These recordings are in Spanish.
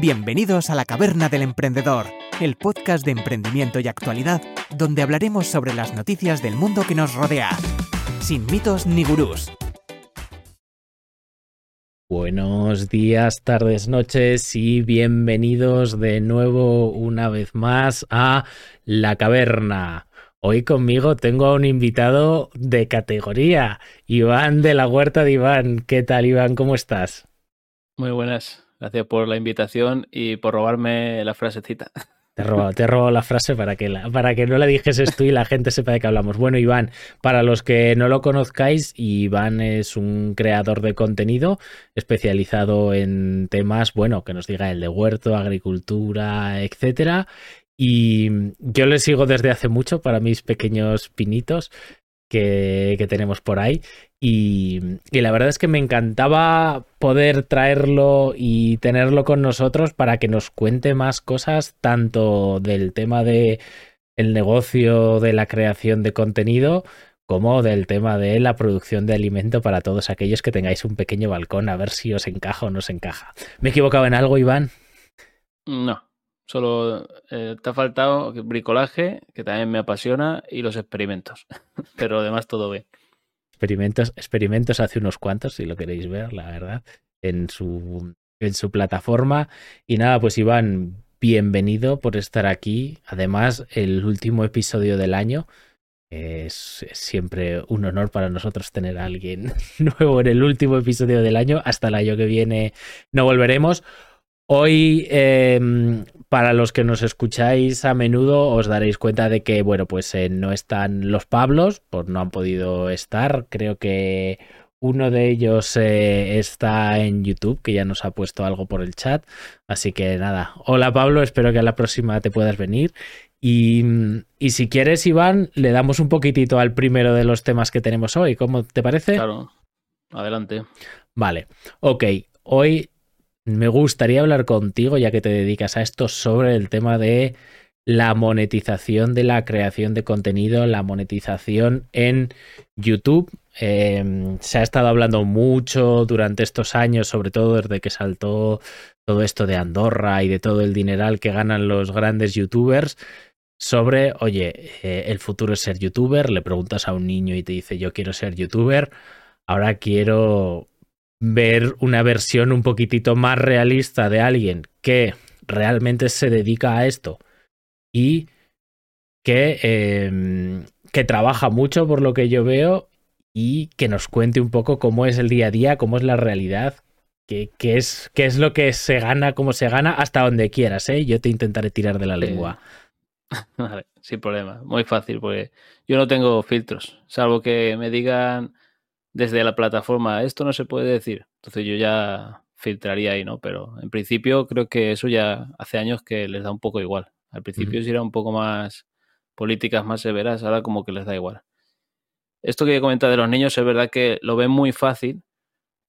Bienvenidos a la Caverna del Emprendedor, el podcast de emprendimiento y actualidad, donde hablaremos sobre las noticias del mundo que nos rodea, sin mitos ni gurús. Buenos días, tardes, noches y bienvenidos de nuevo una vez más a La Caverna. Hoy conmigo tengo a un invitado de categoría, Iván de la Huerta de Iván. ¿Qué tal, Iván? ¿Cómo estás? Muy buenas. Gracias por la invitación y por robarme la frasecita. Te he robado, te he la frase para que, para que no la dijeses tú y la gente sepa de qué hablamos. Bueno, Iván, para los que no lo conozcáis, Iván es un creador de contenido especializado en temas, bueno, que nos diga el de huerto, agricultura, etcétera. Y yo le sigo desde hace mucho para mis pequeños pinitos que, que tenemos por ahí. Y, la verdad es que me encantaba poder traerlo y tenerlo con nosotros para que nos cuente más cosas, tanto del tema de el negocio de la creación de contenido, como del tema de la producción de alimento para todos aquellos que tengáis un pequeño balcón, a ver si os encaja o no os encaja. ¿Me he equivocado en algo, Iván? No, solo eh, te ha faltado bricolaje, que también me apasiona, y los experimentos, pero además todo bien experimentos, experimentos hace unos cuantos, si lo queréis ver, la verdad, en su, en su plataforma. Y nada, pues Iván, bienvenido por estar aquí. Además, el último episodio del año. Es, siempre un honor para nosotros tener a alguien nuevo en el último episodio del año. Hasta el año que viene no volveremos. Hoy, em, para los que nos escucháis a menudo, os daréis cuenta de que, bueno, pues eh, no están los Pablos, pues no han podido estar. Creo que uno de ellos eh, está en YouTube, que ya nos ha puesto algo por el chat. Así que nada, hola Pablo, espero que a la próxima te puedas venir. Y, y, si quieres, Iván, le damos un poquitito al primero de los temas que tenemos hoy. ¿Cómo te parece? Claro, adelante. Vale, ok. Hoy me gustaría hablar contigo, ya que te dedicas a esto, sobre el tema de la monetización de la creación de contenido, la monetización en YouTube. Em, se ha estado hablando mucho durante estos años, sobre todo desde que saltó todo esto de Andorra y de todo el dineral que ganan los grandes youtubers, sobre, oye, eh, el futuro es ser youtuber, le preguntas a un niño y te dice yo quiero ser youtuber, ahora quiero ver una versión un poquitito más realista de alguien que realmente se dedica a esto y que, em, que trabaja mucho por lo que yo veo y que nos cuente un poco cómo es el día a día, cómo es la realidad, qué, es, qué es lo que se gana, cómo se gana, hasta donde quieras, ¿eh? Yo te intentaré tirar de la lengua. Vale, sin problema, muy fácil, porque yo no tengo filtros, salvo que me digan desde la plataforma, esto no se puede decir. Entonces yo ya filtraría ahí, ¿no? Pero en principio creo que eso ya hace años que les da un poco igual. Al principio si era un poco más políticas más severas, ahora como que les da igual. Esto que comenta de los niños es verdad que lo ven muy fácil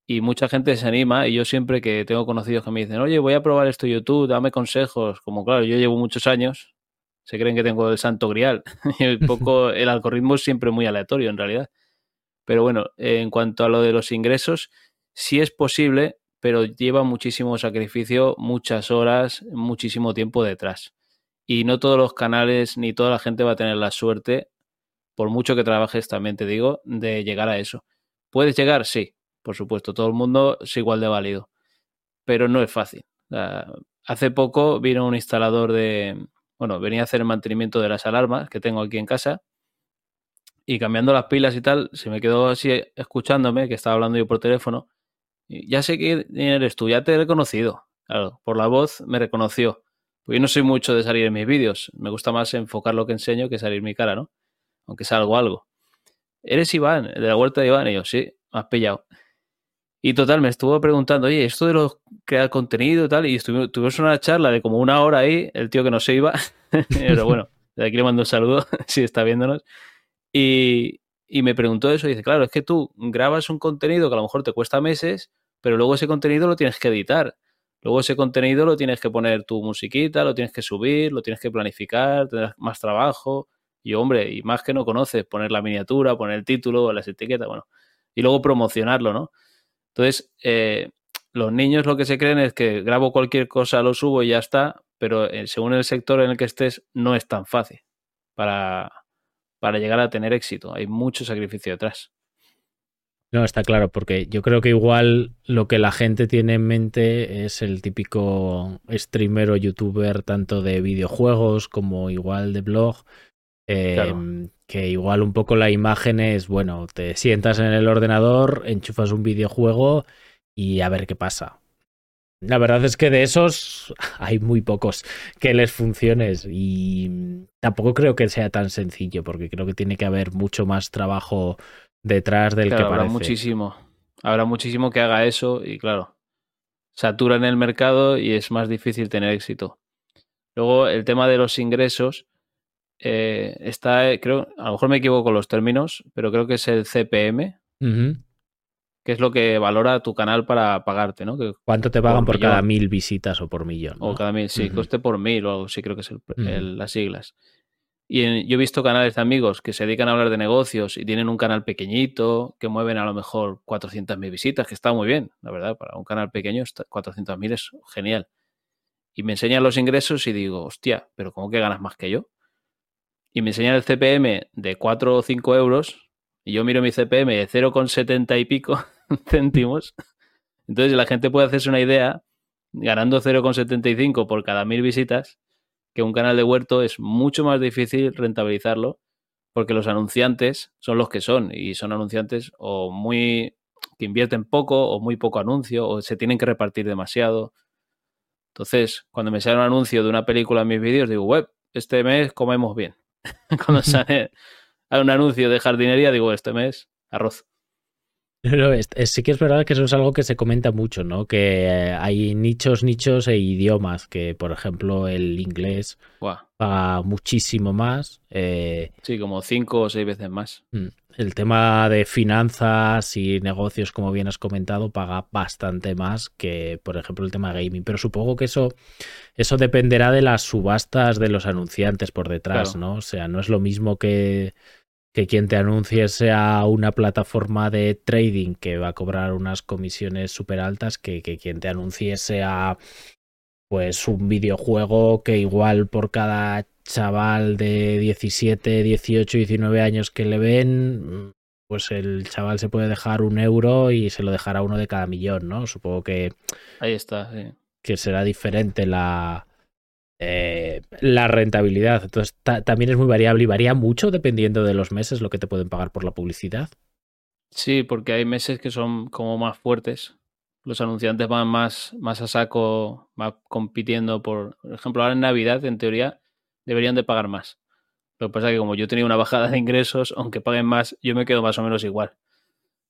y mucha gente se anima y yo siempre que tengo conocidos que me dicen, oye, voy a probar esto YouTube, dame consejos, como claro, yo llevo muchos años, se creen que tengo el santo grial y un poco el algoritmo es siempre muy aleatorio en realidad. Pero bueno, en cuanto a lo de los ingresos, sí es posible, pero lleva muchísimo sacrificio, muchas horas, muchísimo tiempo detrás. Y no todos los canales ni toda la gente va a tener la suerte, por mucho que trabajes también te digo, de llegar a eso. ¿Puedes llegar? Sí, por supuesto, todo el mundo es igual de válido, pero no es fácil. hace poco vino un instalador de, bueno, venía a hacer el mantenimiento de las alarmas que tengo aquí en casa y cambiando las pilas y tal, se me quedó así escuchándome, que estaba hablando yo por teléfono. Y ya sé que eres tú, ya te he reconocido. Claro, por la voz me reconoció. Pues yo no soy mucho de salir en mis vídeos. Me gusta más enfocar lo que enseño que salir mi cara, ¿no? Aunque salgo algo. ¿Eres Iván, de la huerta de Iván? Y yo, sí, me has pillado. Y total, me estuvo preguntando, oye, esto de los crear contenido y tal, y tuvimos una charla de como una hora ahí, el tío que no se iba. Pero bueno, de aquí le mando un saludo, si está viéndonos. Y, me preguntó eso y dice, claro, es que tú grabas un contenido que a lo mejor te cuesta meses, pero luego ese contenido lo tienes que editar. Luego ese contenido lo tienes que poner tu musiquita, lo tienes que subir, lo tienes que planificar, tendrás más trabajo. Y hombre, y más que no conoces, poner la miniatura, poner el título, las etiquetas, bueno, y luego promocionarlo, ¿no? Entonces, eh, los niños lo que se creen es que grabo cualquier cosa, lo subo y ya está, pero eh, según el sector en el que estés, no es tan fácil para, para llegar a tener éxito. Hay mucho sacrificio detrás. No, está claro, porque yo creo que igual lo que la gente tiene en mente es el típico streamer o youtuber, tanto de videojuegos como igual de blog, em, que igual un poco la imagen es, bueno, te sientas en el ordenador, enchufas un videojuego y a ver qué pasa. La verdad es que de esos hay muy pocos que les funciones y tampoco creo que sea tan sencillo porque creo que tiene que haber mucho más trabajo detrás del que habrá parece. muchísimo. Habrá muchísimo que haga eso y claro, satura en el mercado y es más difícil tener éxito. Luego, el tema de los ingresos eh, está, eh, creo, a lo mejor me equivoco con los términos, pero creo que es el CPM. Que es lo que valora tu canal para pagarte, ¿no? Que, ¿Cuánto te pagan por, cada mil visitas o por millón? O cada mil, sí, Ujú. coste por mil o algo así, creo que es el- las siglas. Y en- yo he visto canales de amigos que se dedican a hablar de negocios y tienen un canal pequeñito que mueven a lo mejor 400.000 visitas, que está muy bien, la verdad, para un canal pequeño está- 400.000 es genial. Y me enseñan los ingresos y digo, hostia, pero ¿cómo que ganas más que yo? Y me enseñan el CPM de 4 o 5 euros y yo miro mi CPM de 0,70 y pico céntimos. Entonces la gente puede hacerse una idea ganando 0,75 por cada mil visitas, que un canal de huerto es mucho más difícil rentabilizarlo porque los anunciantes son los que son y son anunciantes o muy que invierten poco o muy poco anuncio o se tienen que repartir demasiado. Entonces, cuando me sale un anuncio de una película en mis vídeos, digo, web, este mes comemos bien. cuando sale un anuncio de jardinería, digo, este mes arroz. Pero es- es- sí que es verdad que eso es algo que se comenta mucho, ¿no? Que eh, hay nichos, nichos e idiomas, que por ejemplo el inglés paga muchísimo más. eh, sí, como cinco o seis veces más. mm, el tema de finanzas y negocios, como bien has comentado, paga bastante más que, por ejemplo, el tema gaming. Pero supongo que eso, eso dependerá de las subastas de los anunciantes por detrás, Claro. ¿no? O sea, no es lo mismo que, que quien te anuncie sea una plataforma de trading que va a cobrar unas comisiones súper altas que, que quien te anuncie sea pues un videojuego que igual por cada chaval de 17, 18, 19 años que le ven, pues el chaval se puede dejar un euro y se lo dejará uno de cada millón, ¿no? Supongo que, Ahí está, sí. que será diferente la, eh, la rentabilidad. Entonces ta- también es muy variable y varía mucho dependiendo de los meses lo que te pueden pagar por la publicidad. Sí, porque hay meses que son como más fuertes. Los anunciantes van más, más a saco, más compitiendo por... Por ejemplo, ahora en Navidad, en teoría, deberían de pagar más. Lo que pasa es que como yo tenía una bajada de ingresos, aunque paguen más, yo me quedo más o menos igual.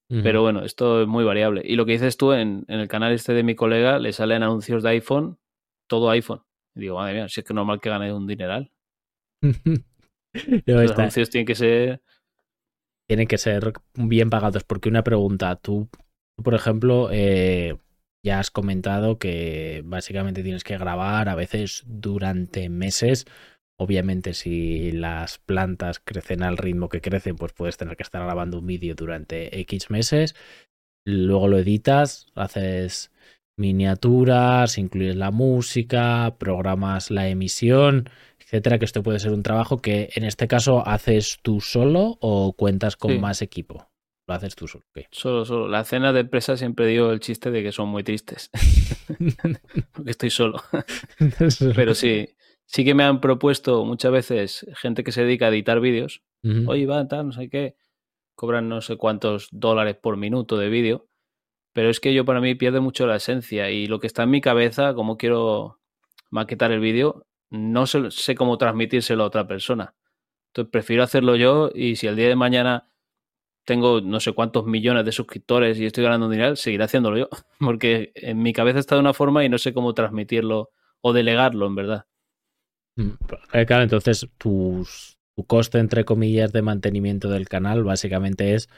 Pero bueno, esto es muy variable. Y lo que dices tú, en, en el canal este de mi colega, le salen anuncios de iPhone, todo iPhone. Y digo, madre mía, si es que normal que gane un dineral. Los está- anuncios tienen que ser... tienen que ser bien pagados. Porque una pregunta, tú, tú, por ejemplo, eh, ya has comentado que básicamente tienes que grabar a veces durante meses. Obviamente, si las plantas crecen al ritmo que crecen, pues puedes tener que estar grabando un vídeo durante X meses. Luego lo editas, haces miniaturas, incluyes la música, programas la emisión, etcétera, que esto puede ser un trabajo que en este caso haces tú solo o cuentas con Sí. más equipo. Lo haces tú solo. ok. Solo, solo. La cena de empresa siempre digo el chiste de que son muy tristes. Porque estoy solo. Pero sí, sí que me han propuesto muchas veces gente que se dedica a editar vídeos. Oye, va, tal, no sé qué. Cobran no sé cuántos dólares por minuto de vídeo. Pero es que yo para mí pierde mucho la esencia y lo que está en mi cabeza, como quiero maquetar el vídeo, no sé, cómo transmitírselo a otra persona. Entonces prefiero hacerlo yo y si el día de mañana tengo no sé cuántos millones de suscriptores y estoy ganando dinero, seguiré haciéndolo yo. Porque en mi cabeza está de una forma y no sé cómo transmitirlo o delegarlo, en verdad. Mm, eh, Claro, entonces tu coste, entre comillas, de mantenimiento del canal básicamente es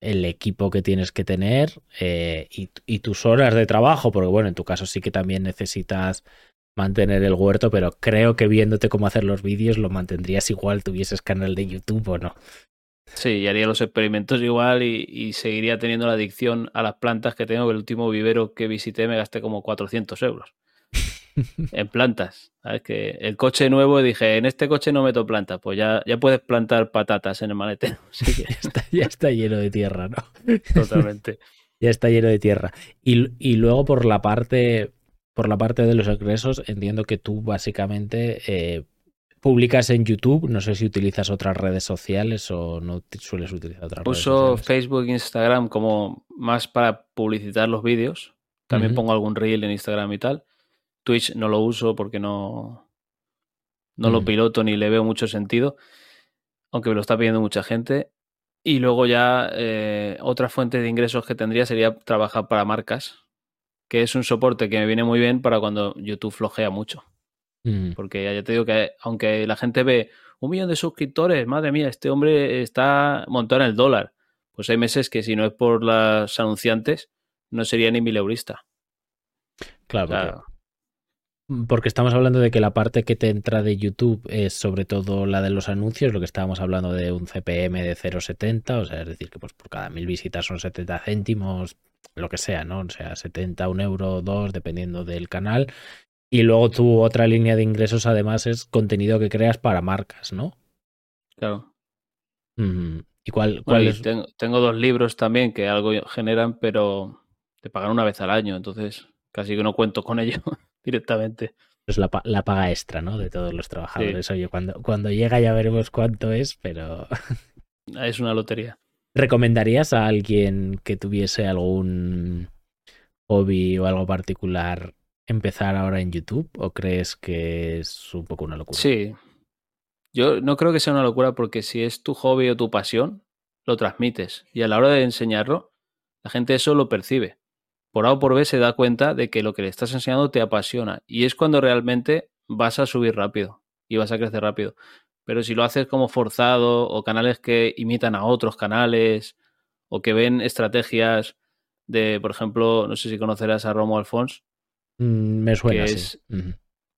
el equipo que tienes que tener eh, y, y tus horas de trabajo, porque bueno, en tu caso sí que también necesitas mantener el huerto, pero creo que viéndote cómo hacer los vídeos lo mantendrías igual tuvieses canal de YouTube o no. Sí, y haría los experimentos igual y, seguiría teniendo la adicción a las plantas que tengo. El último vivero que visité me gasté como 400 euros en plantas. ¿sabes? Que el coche nuevo dije, en este coche no meto plantas. Pues ya, ya puedes plantar patatas en el maletero. ya, está, lleno de tierra, ¿no? Totalmente. ya está lleno de tierra. Y, y luego por la parte por la parte de los egresos, entiendo que tú básicamente eh, publicas en YouTube. No sé si utilizas otras redes sociales o no sueles utilizar otras Uso redes sociales. Facebook e Instagram como más para publicitar los vídeos. También pongo algún reel en Instagram y tal. Twitch no lo uso porque no, no lo piloto ni le veo mucho sentido, aunque me lo está pidiendo mucha gente. Y luego ya eh, otra fuente de ingresos que tendría sería trabajar para marcas que es un soporte que me viene muy bien para cuando YouTube flojea mucho. Mm. Porque ya te digo que aunque la gente ve un millón de suscriptores, madre mía, este hombre está montado en el dólar. Pues hay meses que si no es por las anunciantes, no sería ni mileurista. Claro, claro. Porque estamos hablando de que la parte que te entra de YouTube es sobre todo la de los anuncios, lo que estábamos hablando de un CPM de 0,70, o sea, es decir, que pues por cada mil visitas son 70 céntimos, lo que sea, ¿no? O sea, 70, un euro, dos, dependiendo del canal. Y luego tu otra línea de ingresos, además, es contenido que creas para marcas, ¿no? Claro. ¿Y cuál, cuál es? Tengo, tengo, dos libros también que algo generan, pero te pagan una vez al año, entonces casi que no cuento con ello directamente. Es la, la, paga extra, ¿no? De todos los trabajadores. Oye, cuando, cuando llega ya veremos cuánto es, pero... es una lotería. ¿Recomendarías a alguien que tuviese algún hobby o algo particular empezar ahora en YouTube? ¿O crees que es un poco una locura? Sí. Yo no creo que sea una locura porque si es tu hobby o tu pasión, lo transmites. Y a la hora de enseñarlo, la gente eso lo percibe. Por A o por B se da cuenta de que lo que le estás enseñando te apasiona. Y es cuando realmente vas a subir rápido y vas a crecer rápido. Pero si lo haces como forzado o canales que imitan a otros canales o que ven estrategias de, por ejemplo, no sé si conocerás a Romo Alfons. Mm, me suena. Que es,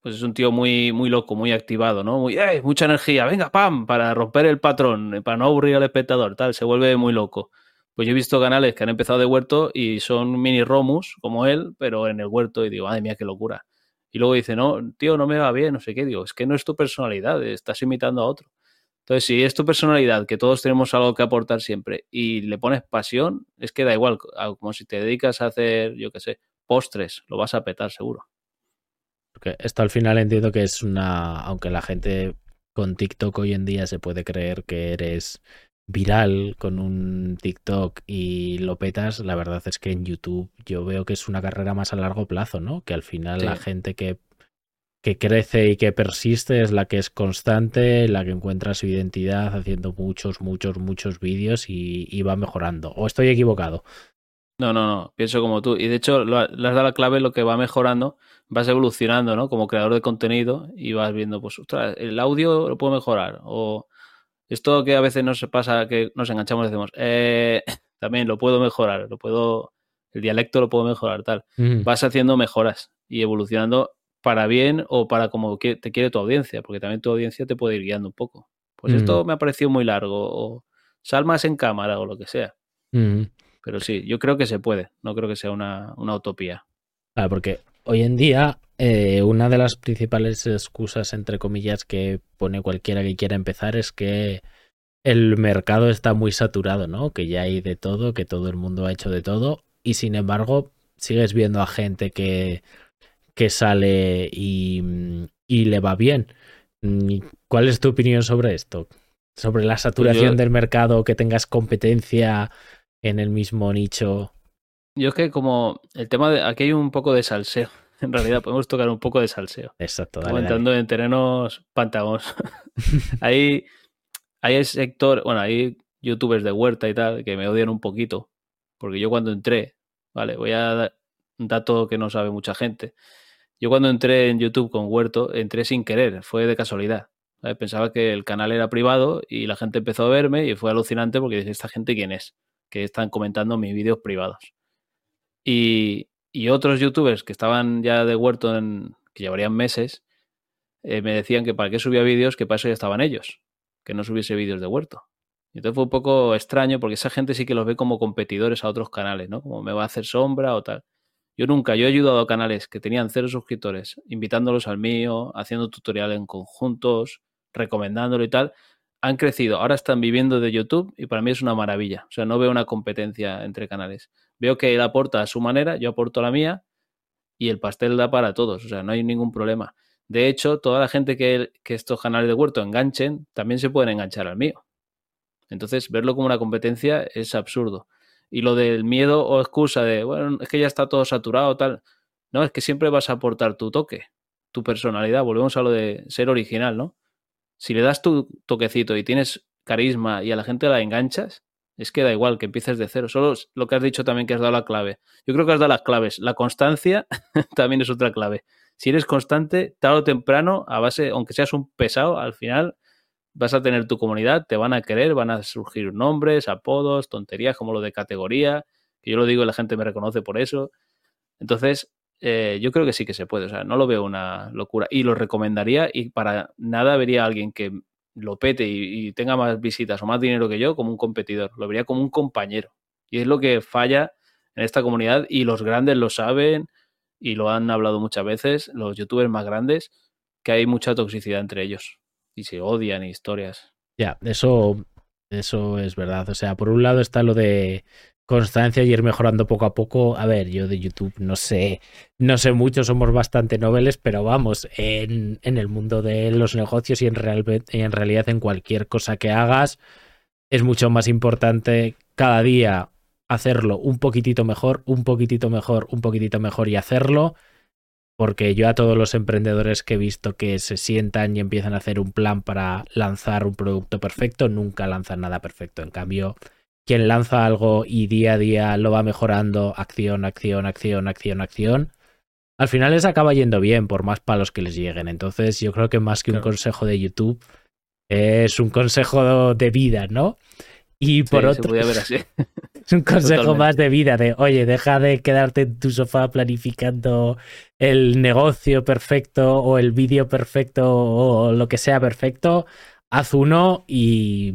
Pues es un tío muy, muy loco, muy activado, ¿no? Muy, ¡eh! Mucha energía, venga, pam, para romper el patrón, para no aburrir al espectador, tal, se vuelve muy loco. Pues yo he visto canales que han empezado de huerto y son mini Romus, como él, pero en el huerto, y digo, madre mía, qué locura. Y luego dice, no, tío, no me va bien, no sé qué. Digo, es que no es tu personalidad, estás imitando a otro. Entonces, si es tu personalidad, que todos tenemos algo que aportar siempre, y le pones pasión, es que da igual, como si te dedicas a hacer, yo qué sé, postres, lo vas a petar seguro. Porque esto al final entiendo que es una, aunque la gente con TikTok hoy en día se puede creer que eres viral con un TikTok y lo petas, la verdad es que en YouTube yo veo que es una carrera más a largo plazo, ¿no? Que al final la gente que, que crece y que persiste es la que es constante, la que encuentra su identidad haciendo muchos, muchos, muchos vídeos y, va mejorando. ¿O estoy equivocado? No, no, no, pienso como tú. Y de hecho, le has dado la clave, lo que va mejorando, vas evolucionando, ¿no? Como creador de contenido y vas viendo, pues, ostras, el audio lo puedo mejorar o esto que a veces nos pasa, que nos enganchamos y decimos, eh, también lo puedo mejorar, lo puedo, el dialecto lo puedo mejorar, tal. Vas haciendo mejoras y evolucionando para bien o para como te quiere tu audiencia, porque también tu audiencia te puede ir guiando un poco. Pues esto me ha parecido muy largo, o salmas en cámara o lo que sea. Pero sí, yo creo que se puede, no creo que sea una, una utopía. Ah, porque hoy en día eh, una de las principales excusas, entre comillas, que pone cualquiera que quiera empezar es que el mercado está muy saturado, ¿no? Que ya hay de todo, que todo el mundo ha hecho de todo y sin embargo sigues viendo a gente que, que sale y, y le va bien. Mm, ¿Cuál es tu opinión sobre esto? Sobre la pues saturación del mercado, que tengas competencia en el mismo nicho. Yo es que como el tema de aquí hay un poco de salseo en realidad podemos tocar un poco de salseo. Exacto. Dale, entrando en terrenos pantagos. hay, hay sector, bueno, hay youtubers de huerta y tal que me odian un poquito. Porque yo cuando entré, vale, voy a dar un dato que no sabe mucha gente. Yo cuando entré en YouTube con Huerto, entré sin querer, fue de casualidad. Pensaba que el canal era privado y la gente empezó a verme y fue alucinante porque dije, ¿esta gente quién es? Que están comentando mis vídeos privados. Y, y otros youtubers que estaban ya de huerto, en, que llevarían meses, eh, me decían que para qué subía vídeos, que para eso ya estaban ellos, que no subiese vídeos de huerto. Entonces fue un poco extraño porque esa gente sí que los ve como competidores a otros canales, ¿no? Como me va a hacer sombra o tal. Yo nunca, yo he ayudado a canales que tenían cero suscriptores, invitándolos al mío, haciendo tutoriales en conjuntos, recomendándolo y tal. Han crecido, ahora están viviendo de YouTube y para mí es una maravilla. O sea, no veo una competencia entre canales. Veo que él aporta a su manera, yo aporto la mía y el pastel da para todos. O sea, no hay ningún problema. De hecho, toda la gente que, que estos canales de huerto enganchen, también se pueden enganchar al mío. Entonces, verlo como una competencia es absurdo. Y lo del miedo o excusa de, bueno, es que ya está todo saturado, tal. No, es que siempre vas a aportar tu toque, tu personalidad. Volvemos a lo de ser original, ¿no? Si le das tu toquecito y tienes carisma y a la gente la enganchas, es que da igual que empieces de cero. Solo lo que has dicho también que has dado la clave. Yo creo que has dado las claves. La constancia también es otra clave. Si eres constante, tarde o temprano, a base, aunque seas un pesado, al final vas a tener tu comunidad, te van a querer, van a surgir nombres, apodos, tonterías como lo de categoría, que yo lo digo y la gente me reconoce por eso. Entonces, eh, yo creo que sí que se puede, o sea, no lo veo una locura. Y lo recomendaría y para nada vería a alguien que lo pete y, tenga más visitas o más dinero que yo como un competidor, lo vería como un compañero. Y es lo que falla en esta comunidad y los grandes lo saben y lo han hablado muchas veces, los youtubers más grandes, que hay mucha toxicidad entre ellos y se odian historias. Ya, eso, eso es verdad. O sea, por un lado está lo de constancia y ir mejorando poco a poco. A ver, yo de YouTube no sé, no sé mucho, somos bastante noveles, pero vamos, en, en el mundo de los negocios y en, real, en realidad en cualquier cosa que hagas, es mucho más importante cada día hacerlo un poquitito mejor, un poquitito mejor, un poquitito mejor y hacerlo porque yo a todos los emprendedores que he visto que se sientan y empiezan a hacer un plan para lanzar un producto perfecto, nunca lanzan nada perfecto. En cambio, quien lanza algo y día a día lo va mejorando, acción, acción, acción, acción, acción, al final les acaba yendo bien por más palos que les lleguen. Entonces yo creo que más que un consejo de YouTube, es un consejo de vida, ¿no? Y por otro... Es un consejo más de vida de, oye, deja de quedarte en tu sofá planificando el negocio perfecto o el vídeo perfecto o lo que sea perfecto. Haz uno y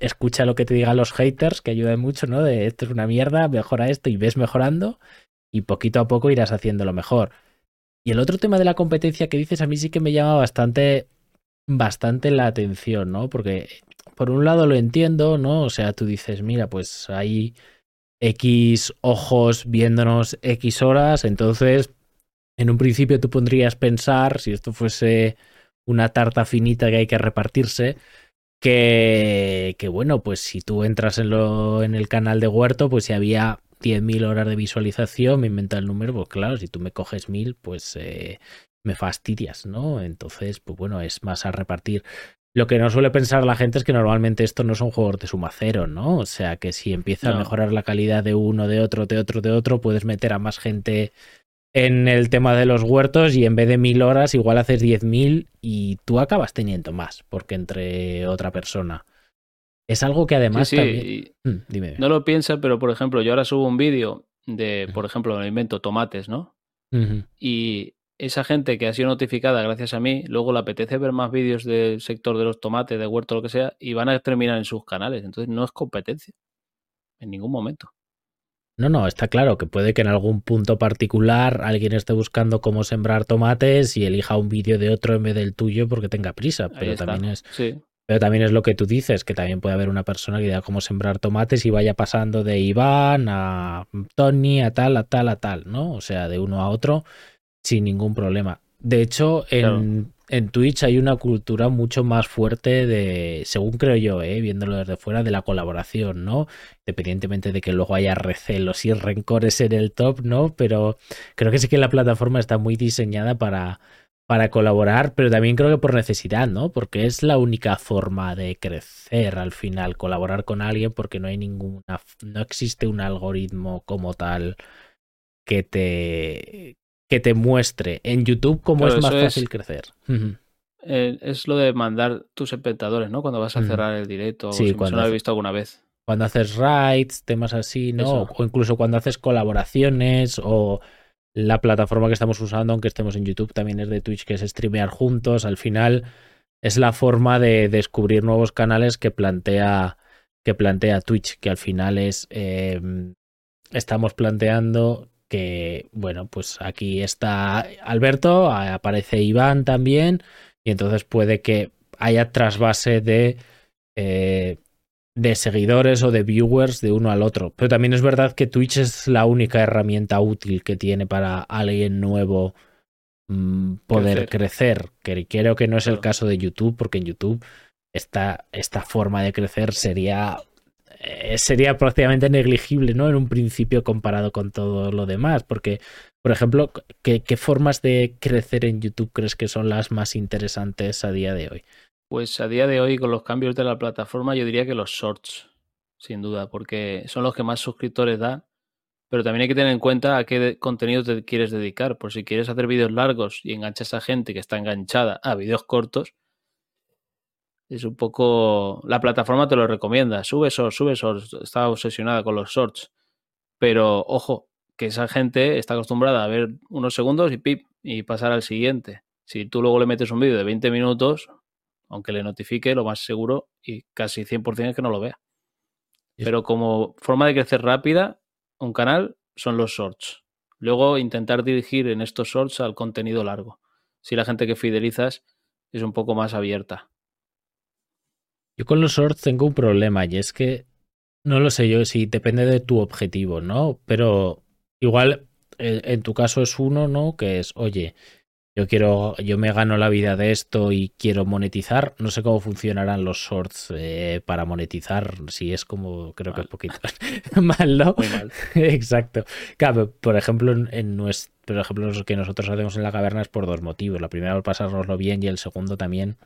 escucha lo que te digan los haters, que ayuda mucho, ¿no? De esto es una mierda, mejora esto y ves mejorando y poquito a poco irás haciéndolo mejor. Y el otro tema de la competencia que dices a mí sí que me llama bastante bastante la atención, ¿no? Porque por un lado lo entiendo, ¿no? O sea, tú dices, mira, pues hay X ojos viéndonos X horas, entonces en un principio tú pondrías pensar, si esto fuese una tarta finita que hay que repartirse, que, que bueno, pues si tú entras en, lo, en el canal de Huerto, pues si había 10.000 horas de visualización, me inventa el número, pues claro, si tú me coges 1.000, pues eh, me fastidias, ¿no? Entonces, pues bueno, es más a repartir. Lo que no suele pensar la gente es que normalmente esto no son juegos de suma cero, ¿no? O sea que si empieza a mejorar la calidad de uno, de otro, de otro, de otro, puedes meter a más gente en el tema de los huertos y en vez de mil horas igual haces diez mil y tú acabas teniendo más, porque entre otra persona. Es algo que además sí, también... Mm, dime. No lo piensa, pero por ejemplo, yo ahora subo un vídeo de, por ejemplo, me invento tomates, ¿no? Y esa gente que ha sido notificada gracias a mí, luego le apetece ver más vídeos del sector de los tomates, de huerto, lo que sea, y van a terminar en sus canales. Entonces no es competencia. En ningún momento. No, no, está claro que puede que en algún punto particular alguien esté buscando cómo sembrar tomates y elija un vídeo de otro en vez del tuyo porque tenga prisa. Pero también es. Pero también es lo que tú dices, que también puede haber una persona que diga cómo sembrar tomates y vaya pasando de Iván a Tony, a tal, a tal, a tal, ¿no? O sea, de uno a otro sin ningún problema. De hecho, en, en, Twitch hay una cultura mucho más fuerte de, según creo yo, eh, viéndolo desde fuera, de la colaboración, ¿no? Independientemente de que luego haya recelos y rencores en el top, ¿no? Pero creo que sí que la plataforma está muy diseñada para, para colaborar, pero también creo que por necesidad, ¿no? Porque es la única forma de crecer al final, colaborar con alguien, porque no hay ninguna, no existe un algoritmo como tal que te que te muestre en YouTube cómo es más fácil crecer. Eh, es lo de mandar tus espectadores, ¿no? Cuando vas a cerrar el directo. Sí, cuando lo he visto alguna vez. Cuando haces rides, temas así, ¿no? O incluso cuando haces colaboraciones o la plataforma que estamos usando, aunque estemos en YouTube, también es de Twitch, que es streamear juntos. Al final es la forma de descubrir nuevos canales que plantea que plantea Twitch, que al final es, em, estamos planteando que, bueno, pues aquí está Alberto, aparece Iván también, y entonces puede que haya trasvase de, eh, de seguidores o de viewers de uno al otro. Pero también es verdad que Twitch es la única herramienta útil que tiene para alguien nuevo mm, poder crecer. que creo que no es el caso de YouTube, porque en YouTube esta, esta forma de crecer sería eh, sería prácticamente negligible, ¿no? En un principio comparado con todo lo demás, porque, por ejemplo, ¿qué, formas de crecer en YouTube crees que son las más interesantes a día de hoy? Pues a día de hoy, con los cambios de la plataforma, yo diría que los shorts, sin duda, porque son los que más suscriptores dan. Pero también hay que tener en cuenta a qué contenido te quieres dedicar. Por si quieres hacer vídeos largos y enganchas a gente que está enganchada a vídeos cortos, es un poco. La plataforma te lo recomienda. Sube shorts, sube shorts. Está obsesionada con los shorts. Pero ojo, que esa gente está acostumbrada a ver unos segundos y pip, y pasar al siguiente. Si tú luego le metes un vídeo de 20 minutos, aunque le notifique, lo más seguro y casi 100% es que no lo vea. Pero como forma de crecer rápida, un canal son los shorts. Luego intentar dirigir en estos shorts al contenido largo. Si la gente que fidelizas es un poco más abierta. Yo con los shorts tengo un problema y es que no lo sé yo si depende de tu objetivo, ¿no? Pero igual eh, en tu caso es uno, ¿no? Que es, oye, yo quiero, yo me gano la vida de esto y quiero monetizar. No sé cómo funcionarán los shorts eh, para monetizar, si es como, creo que es poquito mal, ¿no? Muy mal. Exacto. Claro, por ejemplo, en, nuestro, por ejemplo, lo que nosotros hacemos en la caverna es por dos motivos. La primera, por pasárnoslo bien y el segundo también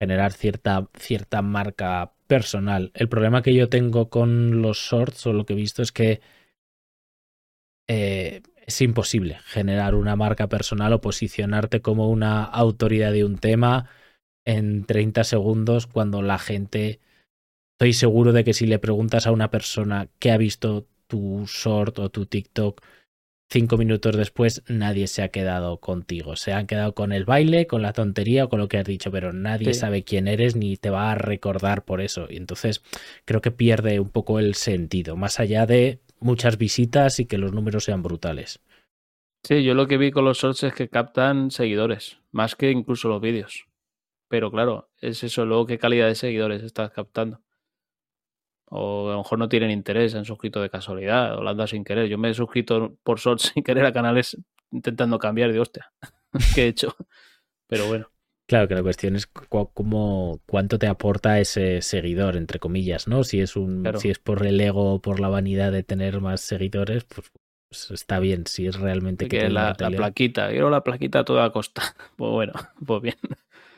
generar cierta, cierta marca personal. El problema que yo tengo con los shorts o lo que he visto es que eh, es imposible generar una marca personal o posicionarte como una autoridad de un tema en 30 segundos cuando la gente... Estoy seguro de que si le preguntas a una persona que ha visto tu short o tu TikTok cinco minutos después nadie se ha quedado contigo. Se han quedado con el baile, con la tontería o con lo que has dicho, pero nadie sabe quién eres ni te va a recordar por eso. Y entonces creo que pierde un poco el sentido, más allá de muchas visitas y que los números sean brutales. Sí, yo lo que vi con los shorts es que captan seguidores, más que incluso los vídeos. Pero claro, es eso, luego qué calidad de seguidores estás captando o a lo mejor no tienen interés, han suscrito de casualidad o lo han dado sin querer. Yo me he suscrito por shorts sin querer a canales intentando cambiar de hostia. ¿Qué he hecho? Pero bueno. Claro que la cuestión es cómo, cuánto te aporta ese seguidor, entre comillas, ¿no? Si es un, si es por el ego o por la vanidad de tener más seguidores, pues, pues está bien. Si es realmente que, la, la, plaquita, quiero la plaquita a toda costa. Pues bueno, pues bien.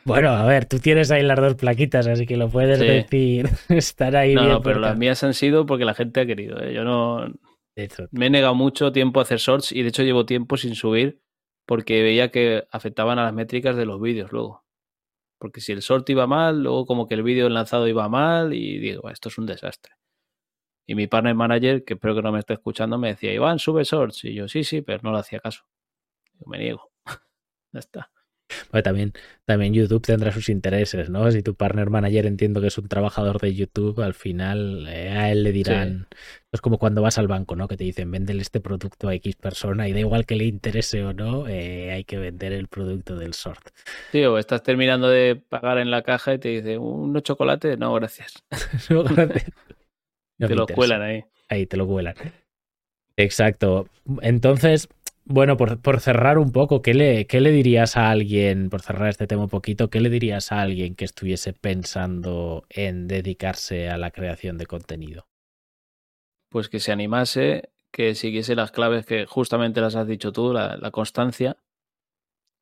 Bueno, a ver, tú tienes ahí las dos plaquitas, así que lo puedes decir. Estar ahí. No, no, pero las mías han sido porque la gente ha querido. ¿eh? Yo no. Me he negado mucho tiempo a hacer shorts y de hecho llevo tiempo sin subir porque veía que afectaban a las métricas de los vídeos luego. Porque si el short iba mal, luego como que el vídeo lanzado iba mal y digo, esto es un desastre. Y mi partner manager, que espero que no me esté escuchando, me decía, Iván, sube shorts. Y yo, sí, sí, pero no le hacía caso. Yo me niego. ya está también, también YouTube tendrá sus intereses, ¿no? Si tu partner manager entiendo que es un trabajador de YouTube, al final eh, a él le dirán. Es como cuando vas al banco, ¿no? Que te dicen, véndele este producto a X persona y da igual que le interese o no, eh, hay que vender el producto del sort. Sí, o estás terminando de pagar en la caja y te dice, ¿unos chocolates? No, gracias. no, gracias. te lo cuelan ahí. Ahí te lo cuelan. Exacto. Entonces, bueno, por, cerrar un poco, ¿qué le, ¿qué le dirías a alguien, por cerrar este tema un poquito, qué le dirías a alguien que estuviese pensando en dedicarse a la creación de contenido? Pues que se animase, que siguiese las claves que justamente las has dicho tú, la, la constancia.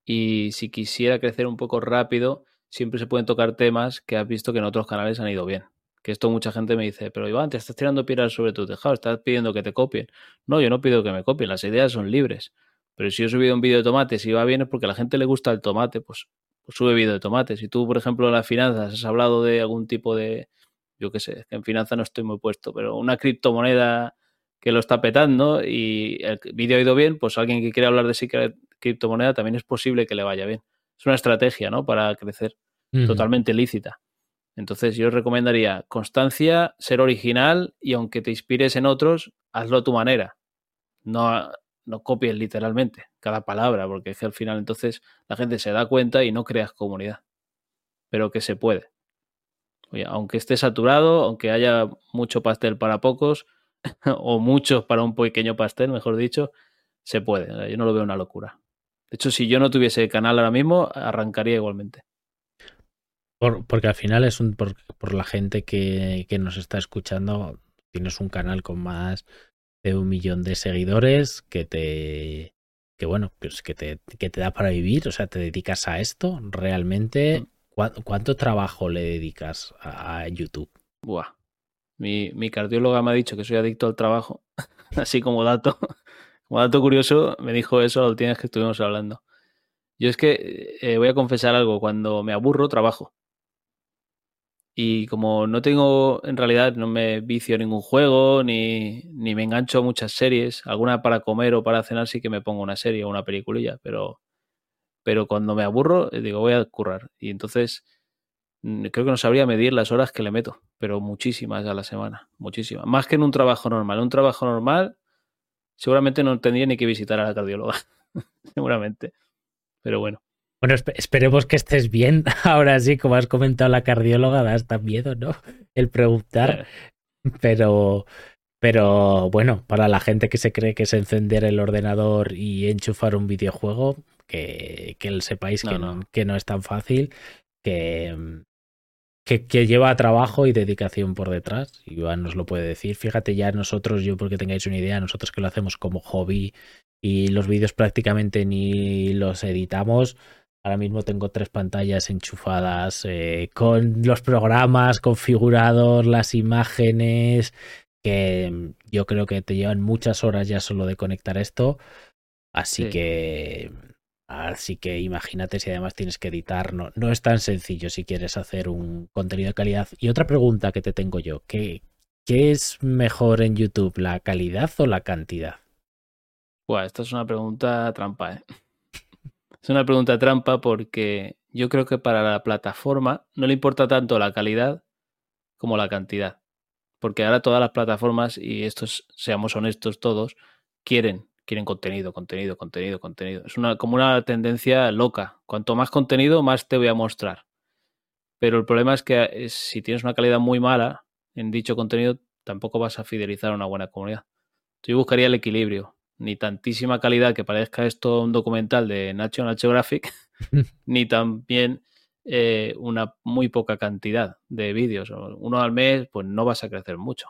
Y si quisiera crecer un poco rápido, siempre se pueden tocar temas que has visto que en otros canales han ido bien. Que esto mucha gente me dice, pero Iván, te estás tirando piedras sobre tu tejado, estás pidiendo que te copien. No, yo no pido que me copien, las ideas son libres. Pero si yo he subido un vídeo de tomates y va bien es porque a la gente le gusta el tomate, pues, pues sube vídeo de tomates. Si tú, por ejemplo, en las finanzas has hablado de algún tipo de, yo qué sé, en finanzas no estoy muy puesto, pero una criptomoneda que lo está petando y el vídeo ha ido bien, pues alguien que quiere hablar de esa criptomoneda también es posible que le vaya bien. Es una estrategia, ¿no? Para crecer, totalmente lícita. Entonces yo recomendaría constancia, ser original y aunque te inspires en otros, hazlo a tu manera. No, no copies literalmente cada palabra, porque es que al final entonces la gente se da cuenta y no creas comunidad. Pero que se puede. Oye, aunque esté saturado, aunque haya mucho pastel para pocos, o muchos para un pequeño pastel, mejor dicho, se puede. Yo no lo veo una locura. De hecho, si yo no tuviese canal ahora mismo, arrancaría igualmente. Porque al final es un, por, la gente que, que, nos está escuchando, tienes un canal con más de un millón de seguidores que te que bueno, pues que te, que te da para vivir, o sea, te dedicas a esto realmente. Mm. ¿Cuánto, trabajo le dedicas a, YouTube? Buah. Mi, mi cardióloga me ha dicho que soy adicto al trabajo, así como dato. Como dato curioso, me dijo eso la última vez que estuvimos hablando. Yo es que eh, voy a confesar algo, cuando me aburro, trabajo. Y como no tengo, en realidad, no me vicio ningún juego, ni, ni me engancho a muchas series, alguna para comer o para cenar sí que me pongo una serie o una peliculilla, pero, pero cuando me aburro, eh, digo, voy a currar. Y entonces mm, creo que no sabría medir las horas que le meto, pero muchísimas a la semana, muchísimas. Más que en un trabajo normal. En un trabajo normal seguramente no tendría ni que visitar a la cardióloga, seguramente. Pero bueno. Bueno, esperemos que estés bien. Ahora sí, como has comentado la cardióloga, da hasta miedo, ¿no? El preguntar. Pero, pero bueno, para la gente que se cree que es encender el ordenador y enchufar un videojuego, que, que sepáis que, no. que no es tan fácil, que, que, lleva trabajo y dedicación por detrás. Iván nos lo puede decir. Fíjate ya nosotros, yo porque tengáis una idea, nosotros que lo hacemos como hobby y los vídeos prácticamente ni los editamos. Ahora mismo tengo tres pantallas enchufadas eh, con los programas configurados, las imágenes, que yo creo que te llevan muchas horas ya solo de conectar esto. Así que Así que imagínate si además tienes que editar, no, no es tan sencillo si quieres hacer un contenido de calidad. Y otra pregunta que te tengo yo, ¿qué, qué es mejor en YouTube, la calidad o la cantidad? Buah, esta es una pregunta trampa, ¿eh? Es una pregunta trampa porque yo creo que para la plataforma no le importa tanto la calidad como la cantidad. Porque ahora todas las plataformas, y estos seamos honestos todos, quieren quieren contenido, contenido, contenido, contenido. Es una, como una tendencia loca. Cuanto más contenido, más te voy a mostrar. Pero el problema es que eh, si tienes una calidad muy mala en dicho contenido, tampoco vas a fidelizar a una buena comunidad. Yo buscaría el equilibrio. Ni tantísima calidad que parezca esto un documental de National Geographic, ni también eh, una muy poca cantidad de vídeos. Uno al mes, pues no vas a crecer mucho.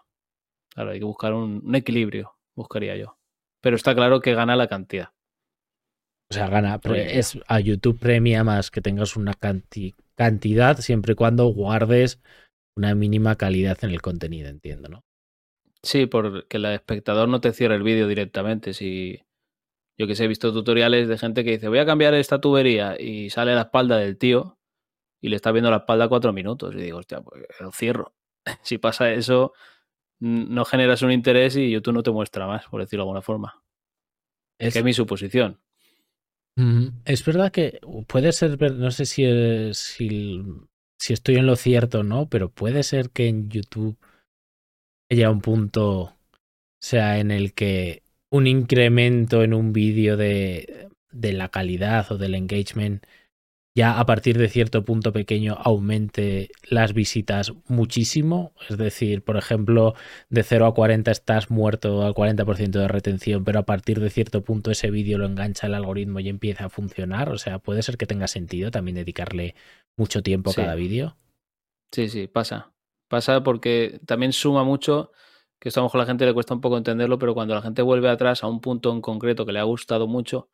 Claro, hay que buscar un equilibrio, buscaría yo pero está claro que gana la cantidad. O sea, gana, es a YouTube premia más que tengas una cantidad siempre y cuando guardes una mínima calidad en el contenido, entiendo, ¿no? Sí, porque el espectador no te cierra el vídeo directamente. Si yo que sé, he visto tutoriales de gente que dice voy a cambiar esta tubería y sale la espalda del tío y le está viendo la espalda cuatro minutos. Y digo, hostia, pues lo cierro. si pasa eso, no generas un interés y YouTube no te muestra más, por decirlo de alguna forma. Es, que es mi suposición. Es verdad que puede ser, no sé si, si, si estoy en lo cierto o no, pero puede ser que en YouTube haya un punto, sea, en el que un incremento en un vídeo de, de la calidad o del engagement ya a partir de cierto punto pequeño aumente las visitas muchísimo. Es decir, por ejemplo, de 0 a 40 estás muerto al 40% de retención, pero a partir de cierto punto ese vídeo lo engancha el algoritmo y empieza a funcionar. O sea, puede ser que tenga sentido también dedicarle mucho tiempo a cada vídeo. Sí, sí, pasa. Pasa porque también suma mucho, que esto a lo mejor a la gente le cuesta un poco entenderlo, pero cuando la gente vuelve atrás a un punto en concreto que le ha gustado mucho,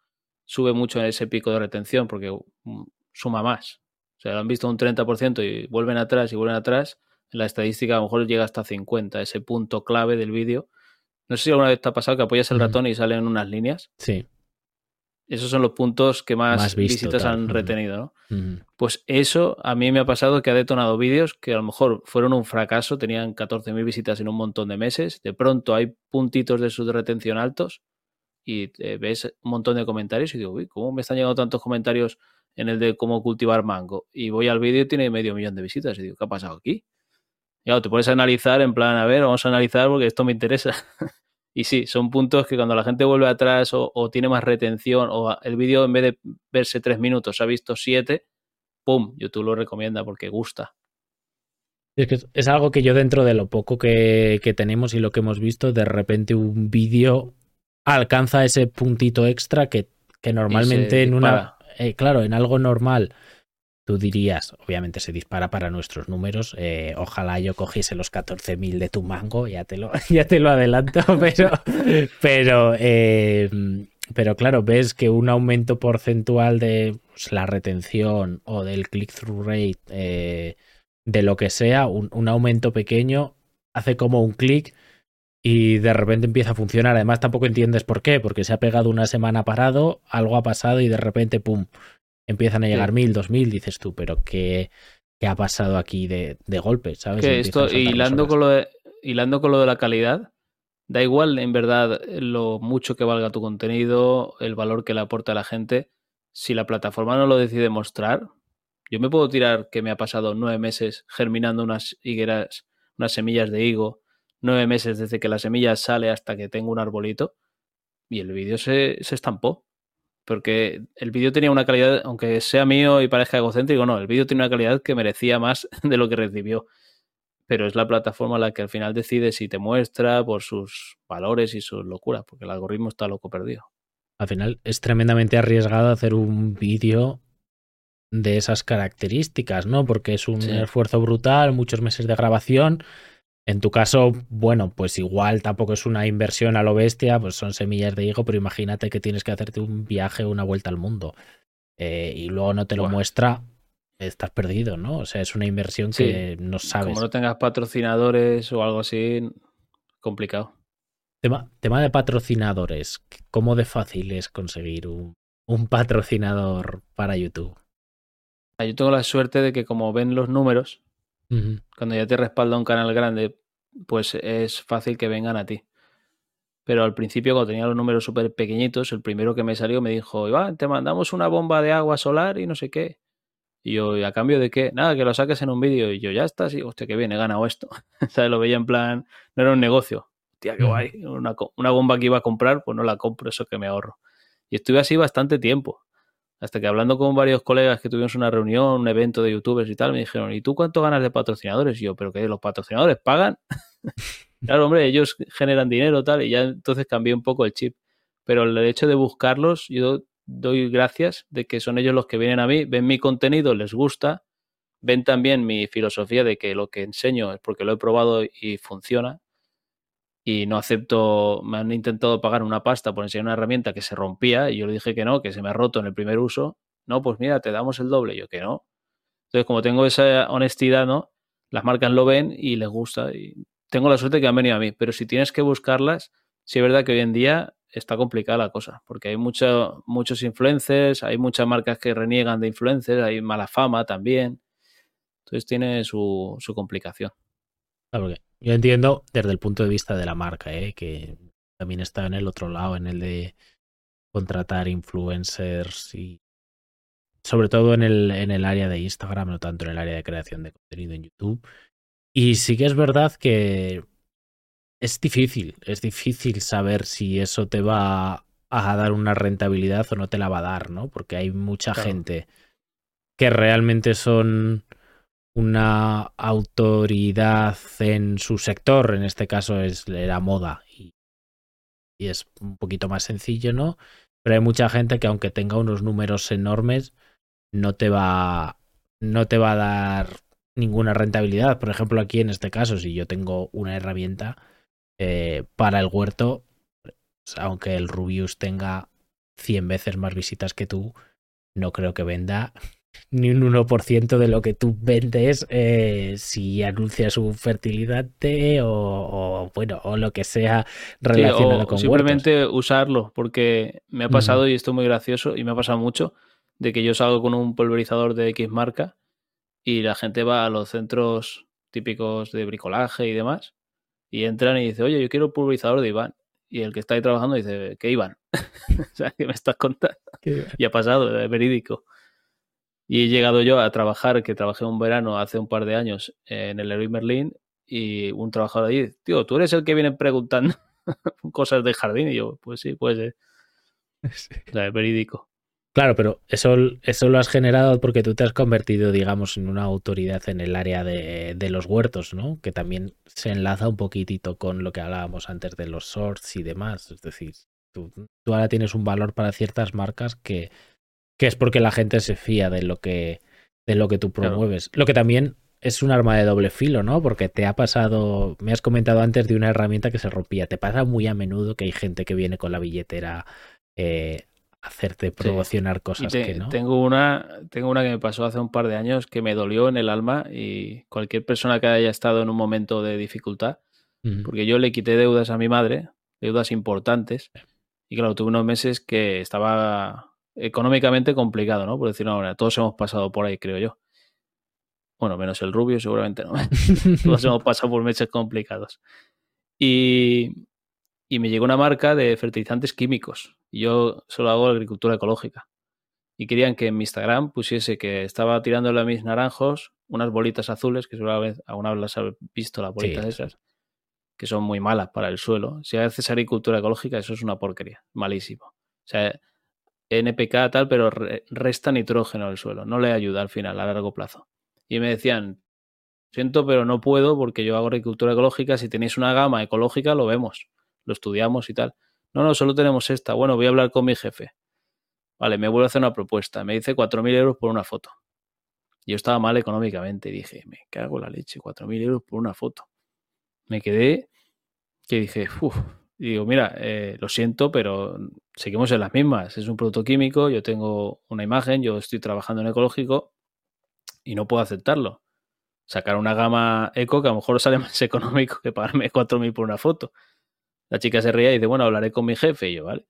sube mucho ese pico de retención, porque mm, suma más. O sea, lo han visto un 30% y vuelven atrás y vuelven atrás. En la estadística a lo mejor llega hasta 50, ese punto clave del vídeo. No sé si alguna vez te ha pasado que apoyas el ratón y salen unas líneas. Sí. Esos son los puntos que más, visitas han retenido, ¿no? Pues eso a mí me ha pasado que ha detonado vídeos que a lo mejor fueron un fracaso, tenían 14.000 visitas en un montón de meses, de pronto hay puntitos de su retención altos y ves un montón de comentarios y digo, uy, ¿cómo me están llegando tantos comentarios en el de cómo cultivar mango. Y voy al vídeo y tiene medio millón de visitas. Y digo, ¿qué ha pasado aquí? Y claro, te puedes analizar en plan, a ver, vamos a analizar porque esto me interesa. y sí, son puntos que cuando la gente vuelve atrás o, o tiene más retención o el vídeo en vez de verse tres minutos ha visto siete, ¡pum! YouTube lo recomienda porque gusta. Es, que es algo que yo dentro de lo poco que, que tenemos y lo que hemos visto, de repente un vídeo alcanza ese puntito extra que, que normalmente en una... Eh, claro, en algo normal tú dirías, obviamente se dispara para nuestros números, eh, ojalá yo cogiese los 14.000 de tu mango, ya te lo, ya te lo adelanto, pero, pero, eh, pero claro, ves que un aumento porcentual de pues, la retención o del click-through rate, eh, de lo que sea, un, un aumento pequeño, hace como un clic y de repente empieza a funcionar. Además, tampoco entiendes por qué, porque se ha pegado una semana parado, algo ha pasado y de repente, ¡pum! Empiezan a llegar Sí. mil, dos mil, dices tú, pero ¿qué, qué ha pasado aquí de, de golpe? ¿Sabes? Que esto, hilando con, lo de, hilando con lo de la calidad, da igual en verdad lo mucho que valga tu contenido, el valor que le aporta a la gente, si la plataforma no lo decide mostrar, yo me puedo tirar que me ha pasado nueve meses germinando unas higueras, unas semillas de higo, nueve meses desde que la semilla sale hasta que tengo un arbolito, y el vídeo se, se estampó. Porque el vídeo tenía una calidad, aunque sea mío y parezca egocéntrico, no, el vídeo tiene una calidad que merecía más de lo que recibió pero es la plataforma la que al final decide si te muestra por sus valores y sus locuras, porque el algoritmo está loco perdido. Al final es tremendamente arriesgado hacer un vídeo de esas características, ¿no? Porque es un Sí. esfuerzo brutal, muchos meses de grabación. En tu caso, bueno, pues igual tampoco es una inversión a lo bestia, pues son semillas de higo, pero imagínate que tienes que hacerte un viaje, una vuelta al mundo, eh, y luego no te lo muestra, estás perdido, ¿no? O sea, es una inversión Sí, que no sabes. Como no tengas patrocinadores o algo así, complicado. Tema, tema de patrocinadores, ¿cómo de fácil es conseguir un, un patrocinador para YouTube? Yo tengo la suerte de que como ven los números, Cuando ya te respalda un canal grande, pues es fácil que vengan a ti. Pero al principio, cuando tenía los números súper pequeñitos, el primero que me salió me dijo, Iván, te mandamos una bomba de agua solar y no sé qué. Y yo, ¿y a cambio de qué? Nada, que lo saques en un vídeo. Y yo, ya está, sí, hostia, qué bien, he ganado esto. ¿Sabes? Lo veía en plan, no era un negocio. Hostia, qué guay. Una bomba que iba a comprar, pues no la compro, eso que me ahorro. Y estuve así bastante tiempo. Hasta que hablando con varios colegas que tuvimos una reunión, un evento de youtubers y tal, me dijeron, ¿y tú cuánto ganas de patrocinadores? Y yo, ¿pero qué? ¿Los patrocinadores pagan? claro, hombre, ellos generan dinero tal, y ya entonces cambié un poco el chip. Pero el hecho de buscarlos, yo doy gracias de que son ellos los que vienen a mí, ven mi contenido, les gusta, ven también mi filosofía de que lo que enseño es porque lo he probado y funciona. Y no acepto, me han intentado pagar una pasta por enseñar una herramienta que se rompía y yo le dije que no, que se me ha roto en el primer uso. No, pues mira, te damos el doble. Yo que no. Entonces, como tengo esa honestidad, ¿no? Las marcas lo ven y les gusta. Tengo la suerte que han venido a mí. Pero si tienes que buscarlas, sí es verdad que hoy en día está complicada la cosa. Porque hay mucho, muchos influencers, hay muchas marcas que reniegan de influencers, hay mala fama también. Entonces tiene su, su complicación. Claro que yo entiendo desde el punto de vista de la marca, ¿eh? que también está en el otro lado, en el de contratar influencers y sobre todo en el, en el área de Instagram, no tanto en el área de creación de contenido en YouTube. Y sí que es verdad que es difícil, es difícil saber si eso te va a dar una rentabilidad o no te la va a dar, ¿no? Porque hay mucha Claro. gente que realmente son una autoridad en su sector, en este caso es la moda y, y es un poquito más sencillo, ¿no? Pero hay mucha gente que aunque tenga unos números enormes, no te va, no te va a dar ninguna rentabilidad. Por ejemplo, aquí en este caso, si yo tengo una herramienta eh, para el huerto, pues, aunque el Rubius tenga 100 veces más visitas que tú, no creo que venda ni un 1% de lo que tú vendes eh, si anuncias un fertilizante o, o, bueno o lo que sea relacionado Sí, o con simplemente huertos. usarlo, porque me ha pasado, y esto es muy gracioso, y me ha pasado mucho, de que yo salgo con un pulverizador de X marca y la gente va a los centros típicos de bricolaje y demás, y entran y dice, oye, yo quiero un pulverizador de Iván. Y el que está ahí trabajando dice, ¿qué Iván? o sea, ¿qué me estás contando? Y ha pasado, es verídico. Y he llegado yo a trabajar, que trabajé un verano hace un par de años en el Leroy Merlin y un trabajador ahí, tío, tú eres el que viene preguntando cosas de jardín y yo, pues sí, pues ser. O sea, es verídico. Claro, pero eso, eso lo has generado porque tú te has convertido, digamos, en una autoridad en el área de, de, los huertos, ¿no? Que también se enlaza un poquitito con lo que hablábamos antes de los sorts y demás. Es decir, tú, tú ahora tienes un valor para ciertas marcas que, que, es porque la gente se fía de lo que, de lo que tú promueves. Claro. Lo que también es un arma de doble filo, ¿no? Porque te ha pasado, me has comentado antes de una herramienta que se rompía. Te pasa muy a menudo que hay gente que viene con la billetera eh, hacerte promocionar sí. cosas te, que no. Tengo una, tengo una que me pasó hace un par de años que me dolió en el alma y cualquier persona que haya estado en un momento de dificultad, uh -huh. porque yo le quité deudas a mi madre, deudas importantes, y claro, tuve unos meses que estaba económicamente complicado, ¿no? Por decirlo ahora, todos hemos pasado por ahí, creo yo. Bueno, menos el rubio, seguramente no. todos hemos pasado por meses complicados. Y, y me llegó una marca de fertilizantes químicos. Y yo solo hago agricultura ecológica. Y querían que en mi Instagram pusiese que estaba tirándole a mis naranjos unas bolitas azules, que seguramente alguna vez las has visto, las bolitas sí. esas, que son muy malas para el suelo. Si haces agricultura ecológica, eso es una porquería, malísimo. O sea, NPK tal, pero resta nitrógeno al suelo, no le ayuda al final, a largo plazo. Y me decían, siento, pero no puedo porque yo hago agricultura ecológica, si tenéis una gama ecológica lo vemos lo estudiamos y tal. No, no, solo tenemos esta. Bueno, voy a hablar con mi jefe. Vale, me vuelve a hacer una propuesta. Me dice 4.000 euros por una foto. Yo estaba mal económicamente y dije, me cago en la leche, 4.000 euros por una foto. Me quedé que dije, uff, digo, mira, eh, lo siento, pero seguimos en las mismas. Es un producto químico, yo tengo una imagen, yo estoy trabajando en ecológico y no puedo aceptarlo. Sacar una gama eco que a lo mejor sale más económico que pagarme 4.000 por una foto. La chica se ría y dice, bueno, hablaré con mi jefe. Y yo, ¿vale?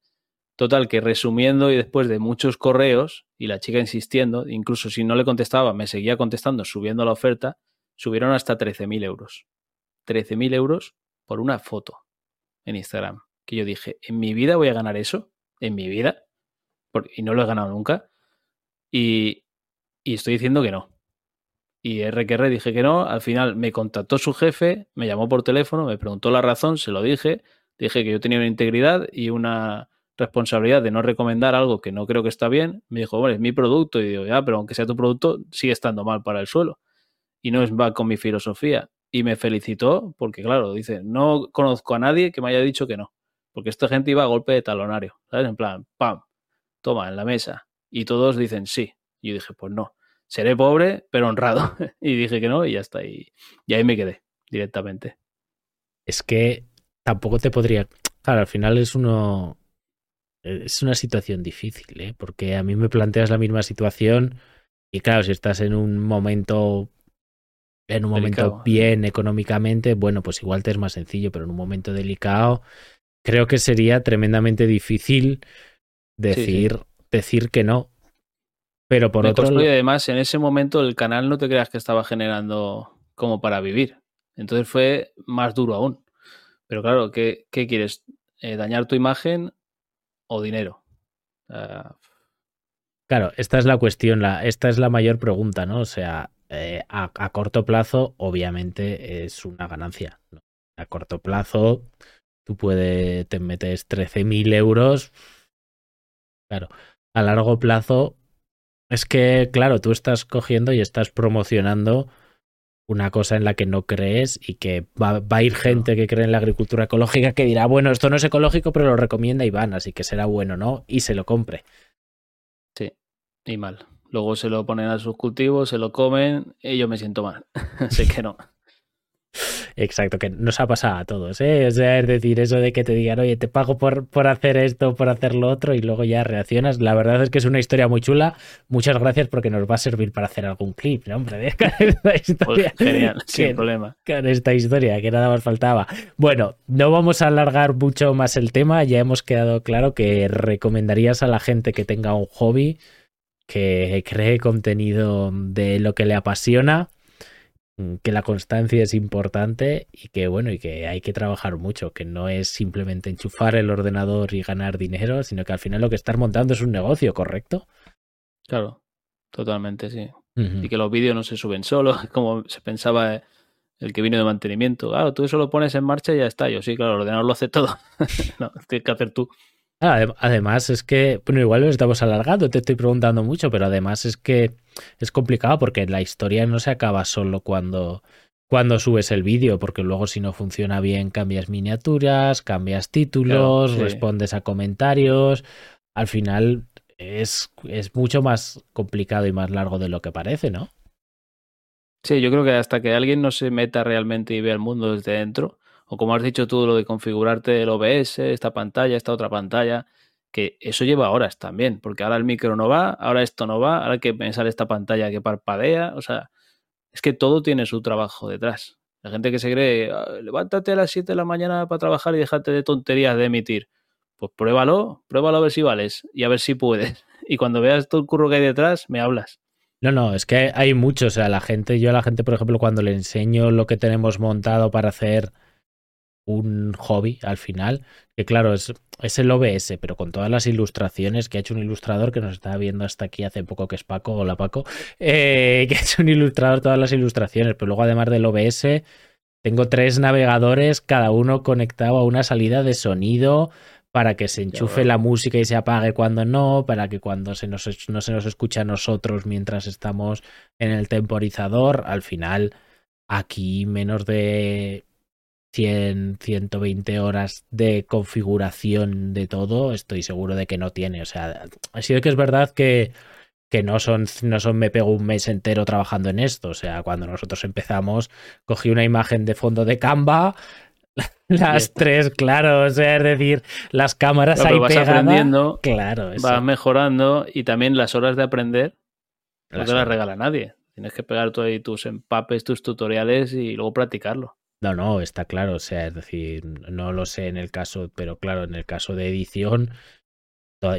Total, que resumiendo y después de muchos correos y la chica insistiendo, incluso si no le contestaba, me seguía contestando, subiendo la oferta, subieron hasta 13.000 euros. 13.000 euros por una foto en Instagram. Que yo dije, ¿en mi vida voy a ganar eso? ¿En mi vida? y no lo he ganado nunca. Y, y estoy diciendo que no. Y R que R dije que no. Al final me contactó su jefe, me llamó por teléfono, me preguntó la razón, se lo dije dije que yo tenía una integridad y una responsabilidad de no recomendar algo que no creo que está bien. Me dijo, bueno, es mi producto. Y digo, ya, pero aunque sea tu producto, sigue estando mal para el suelo. Y no es va con mi filosofía. Y me felicitó porque, claro, dice, no conozco a nadie que me haya dicho que no. Porque esta gente iba a golpe de talonario. ¿Sabes? En plan, pam, toma, en la mesa. Y todos dicen sí. Y yo dije, pues no. Seré pobre, pero honrado. y dije que no y ya está. Y, y ahí me quedé directamente. Es que tampoco te podría. Claro, al final es uno. Es una situación difícil, ¿eh? Porque a mí me planteas la misma situación. Y claro, si estás en un momento. En un delicado. momento bien económicamente, bueno, pues igual te es más sencillo, pero en un momento delicado, creo que sería tremendamente difícil decir, sí, sí. decir que no. Pero por me otro lado. Y además, en ese momento el canal no te creas que estaba generando como para vivir. Entonces fue más duro aún. Pero claro, ¿qué, qué quieres? Eh, ¿Dañar tu imagen o dinero? Uh... Claro, esta es la cuestión, la, esta es la mayor pregunta, ¿no? O sea, eh, a, a, corto plazo, obviamente, es una ganancia. ¿no? A corto plazo, tú puedes, te metes 13.000 euros. Claro, a largo plazo, es que, claro, tú estás cogiendo y estás promocionando una cosa en la que no crees y que va, va, a ir gente que cree en la agricultura ecológica que dirá, bueno, esto no es ecológico, pero lo recomienda y van, así que será bueno, ¿no? Y se lo compre. Sí, y mal. Luego se lo ponen a sus cultivos, se lo comen y yo me siento mal. así que no. Exacto, que nos ha pasado a todos, ¿eh? O sea, es decir, eso de que te digan, oye, te pago por, por hacer esto, por hacer lo otro, y luego ya reaccionas. La verdad es que es una historia muy chula. Muchas gracias porque nos va a servir para hacer algún clip, ¿no, hombre? Con esta historia. Pues genial, sin problema. Con esta historia, que nada más faltaba. Bueno, no vamos a alargar mucho más el tema. Ya hemos quedado claro que recomendarías a la gente que tenga un hobby, que cree contenido de lo que le apasiona que la constancia es importante y que bueno y que hay que trabajar mucho que no es simplemente enchufar el ordenador y ganar dinero sino que al final lo que estás montando es un negocio correcto claro totalmente, sí. Y que los vídeos no se suben solos, como se pensaba eh, el que vino de mantenimiento. Claro, tú eso lo pones en marcha y ya está. Yo sí, claro, el ordenador lo hace todo. no, tienes que hacer tú. Adem- Además es que, bueno, igual lo estamos alargando, te estoy preguntando mucho, pero además es que es complicado porque la historia no se acaba solo cuando, cuando subes el vídeo, porque luego si no funciona bien cambias miniaturas, cambias títulos, Claro, sí. respondes a comentarios. Al final es, es mucho más complicado y más largo de lo que parece, ¿no? Sí, yo creo que hasta que alguien no se meta realmente y vea el mundo desde dentro, o como has dicho tú, lo de configurarte el OBS, esta pantalla, esta otra pantalla, que eso lleva horas también, porque ahora el micro no va, ahora esto no va, ahora hay que pensar esta pantalla que parpadea, o sea, es que todo tiene su trabajo detrás. La gente que se cree, "Ah, levántate a las 7 de la mañana para trabajar y déjate de tonterías de emitir. Pues pruébalo, pruébalo a ver si vales y a ver si puedes. Y cuando veas todo el curro que hay detrás, me hablas. No, no, es que hay mucho. O sea, la gente, yo a la gente, por ejemplo, cuando le enseño lo que tenemos montado para hacer un hobby al final, que claro, es, es el OBS, pero con todas las ilustraciones que ha hecho un ilustrador que nos estaba viendo hasta aquí hace poco, que es Paco, hola Paco, eh, que ha hecho un ilustrador todas las ilustraciones, pero luego además del OBS, tengo tres navegadores, cada uno conectado a una salida de sonido para que se enchufe la música y se apague cuando no, para que cuando se nos, no se nos escucha a nosotros mientras estamos en el temporizador, al final aquí menos de 100, 120 horas de configuración de todo, estoy seguro de que no tiene. O sea, ha sido que es verdad que, que no son, no son me pego un mes entero trabajando en esto. O sea, cuando nosotros empezamos, cogí una imagen de fondo de Canva, las tres, claro, o sea, es decir, las cámaras ahí vas aprendiendo, Claro, eso. vas mejorando y también las horas de aprender no Las te las regala nadie. Tienes que pegar tú ahí tus empapes, tus tutoriales y luego practicarlo. No, no, está claro. O sea, es decir, no lo sé en el caso, pero claro, en el caso de edición,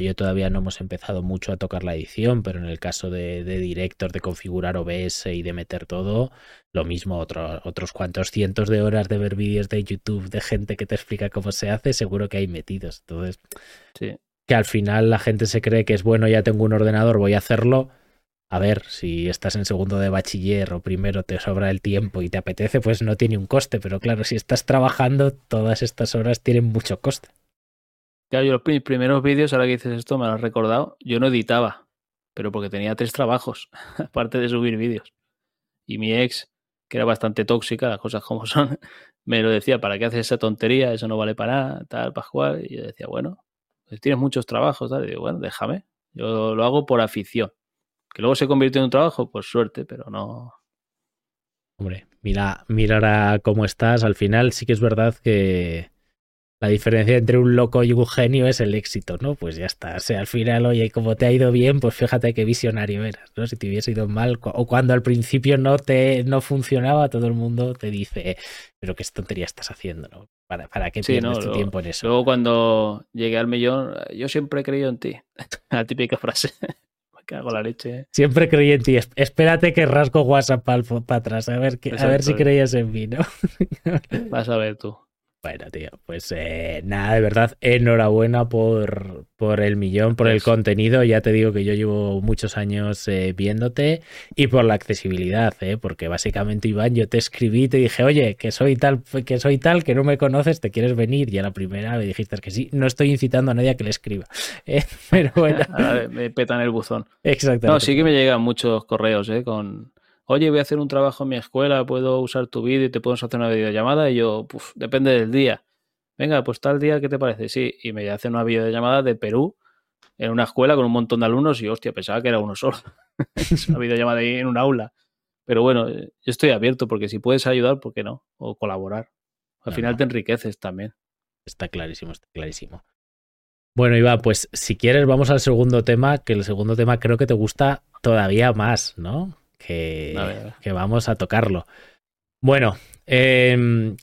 yo todavía no hemos empezado mucho a tocar la edición, pero en el caso de, de director, de configurar OBS y de meter todo, lo mismo, otro- otros cuantos cientos de horas de ver vídeos de YouTube de gente que te explica cómo se hace, seguro que hay metidos. Entonces, Sí. que al final la gente se cree que es bueno, ya tengo un ordenador, voy a hacerlo. A ver, si estás en segundo de bachiller o primero te sobra el tiempo y te apetece, pues no tiene un coste. Pero claro, si estás trabajando, todas estas horas tienen mucho coste. Claro, yo los pri- primeros vídeos, ahora que dices esto, me lo has recordado, yo no editaba, pero porque tenía tres trabajos, aparte de subir vídeos. Y mi ex, que era bastante tóxica, las cosas como son, me lo decía, ¿para qué haces esa tontería? Eso no vale para nada, tal, Pascual. Y yo decía, bueno, pues tienes muchos trabajos, tal. Y digo, bueno, déjame, yo lo hago por afición. Que luego se convirtió en un trabajo, pues suerte, pero no. Hombre, mira, mira ahora cómo estás. Al final sí que es verdad que la diferencia entre un loco y un genio es el éxito, ¿no? Pues ya está. O sea, al final, oye, como te ha ido bien, pues fíjate qué visionario eras, ¿no? Si te hubiese ido mal, o cuando al principio no te no funcionaba, todo el mundo te dice, pero qué tontería estás haciendo, ¿no? ¿Para, para qué Sí, pierdes no, tu luego- tiempo en eso? Luego cuando llegué al millón, yo siempre he creído en ti. La típica frase. Cago la leche. Siempre creí en ti. Es- Espérate que rasgo WhatsApp para atrás, a ver, que, a ver si creías en mí, ¿no? Vas a ver tú. Bueno, tío, pues eh, nada, de verdad, enhorabuena por, por el millón, por el contenido. Ya te digo que yo llevo muchos años eh, viéndote y por la accesibilidad, ¿eh? porque básicamente, Iván, yo te escribí y te dije, oye, que soy tal, que soy tal, que no me conoces, te quieres venir. Y a la primera me dijiste que sí, no estoy incitando a nadie a que le escriba. ¿eh? Pero bueno, Ahora me petan el buzón. exactamente. No, sí que me llegan muchos correos, ¿eh? Con, oye, voy a hacer un trabajo en mi escuela, puedo usar tu vídeo y te podemos hacer una videollamada. Y yo, puf, depende del día. Venga, pues tal día, ¿qué te parece? Sí, y me hacen una videollamada de Perú en una escuela con un montón de alumnos y, hostia, pensaba que era uno solo. es una videollamada ahí en un aula. Pero bueno, eh, yo estoy abierto porque si puedes ayudar, ¿por qué no? O colaborar. Al final te enriqueces también. Está clarísimo, está clarísimo. Bueno, Iván, pues si quieres vamos al segundo tema, que el segundo tema creo que te gusta todavía más, ¿no? Que, A vamos a tocarlo. Bueno, em,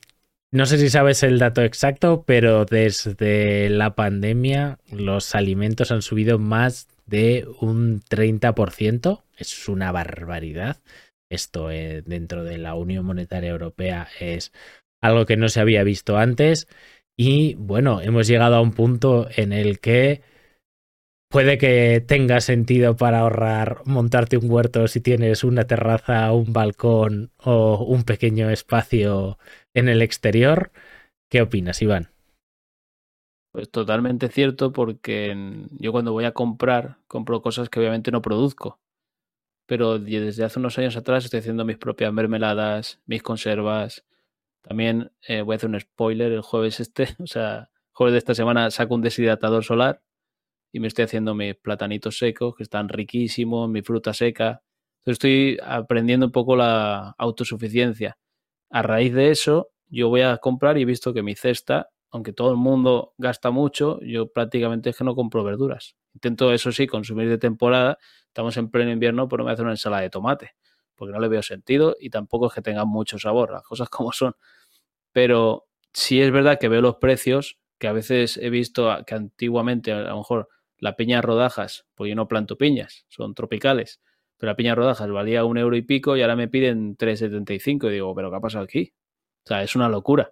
no sé si sabes el dato exacto, pero desde la pandemia los alimentos han subido más de un 30%. Es una barbaridad. Esto eh, dentro de la Unión Monetaria Europea es algo que no se había visto antes. Y bueno, hemos llegado a un punto en el que puede que tenga sentido para ahorrar montarte un huerto si tienes una terraza, un balcón o un pequeño espacio en el exterior. ¿Qué opinas, Iván? Pues totalmente cierto porque yo cuando voy a comprar compro cosas que obviamente no produzco. Pero desde hace unos años atrás estoy haciendo mis propias mermeladas, mis conservas. También eh, voy a hacer un spoiler el jueves este, o sea, jueves de esta semana saco un deshidratador solar y me estoy haciendo mis platanitos secos que están riquísimos, mi fruta seca. Estoy aprendiendo un poco la autosuficiencia. A raíz de eso, yo voy a comprar y he visto que mi cesta aunque todo el mundo gasta mucho, yo prácticamente es que no compro verduras. Intento, eso sí, consumir de temporada. Estamos en pleno invierno, pero me hace una ensalada de tomate, porque no le veo sentido y tampoco es que tenga mucho sabor, las cosas como son. Pero sí es verdad que veo los precios, que a veces he visto que antiguamente, a lo mejor, la piña rodajas, pues yo no planto piñas, son tropicales, pero la piña rodajas valía un euro y pico y ahora me piden 3,75 y digo, ¿pero qué ha pasado aquí? O sea, es una locura.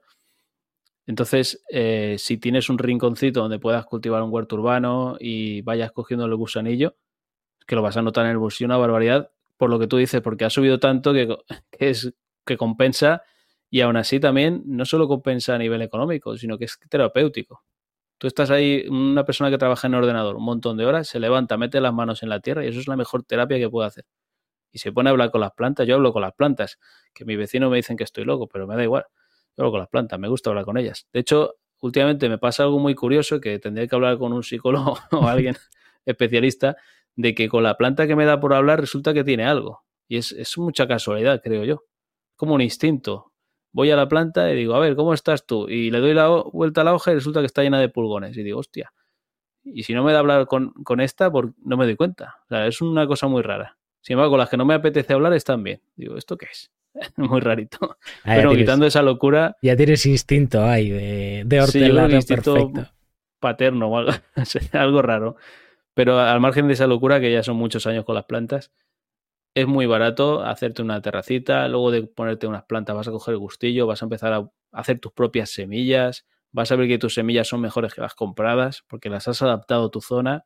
Entonces, eh, si tienes un rinconcito donde puedas cultivar un huerto urbano y vayas cogiendo el gusanillo, que lo vas a notar en el bolsillo una barbaridad, por lo que tú dices, porque ha subido tanto que, es, que compensa y aún así también no solo compensa a nivel económico, sino que es terapéutico. Tú estás ahí, una persona que trabaja en ordenador un montón de horas, se levanta, mete las manos en la tierra y eso es la mejor terapia que puede hacer. Y se pone a hablar con las plantas, yo hablo con las plantas, que mi vecino me dicen que estoy loco, pero me da igual con las plantas, me gusta hablar con ellas. De hecho, últimamente me pasa algo muy curioso que tendría que hablar con un psicólogo o alguien especialista de que con la planta que me da por hablar resulta que tiene algo. Y es, es mucha casualidad, creo yo. Como un instinto. Voy a la planta y digo, a ver, ¿cómo estás tú? Y le doy la vuelta a la hoja y resulta que está llena de pulgones. Y digo, hostia. Y si no me da hablar con, con esta, no me doy cuenta. O sea, es una cosa muy rara. Sin embargo, con las que no me apetece hablar están bien. Digo, ¿esto qué es? muy rarito. Ah, Pero quitando esa locura. Ya tienes instinto ahí de, de hortelano perfecto. paterno o algo, algo raro. Pero al margen de esa locura, que ya son muchos años con las plantas, es muy barato hacerte una terracita, luego de ponerte unas plantas vas a coger el gustillo, vas a empezar a hacer tus propias semillas, vas a ver que tus semillas son mejores que las compradas porque las has adaptado a tu zona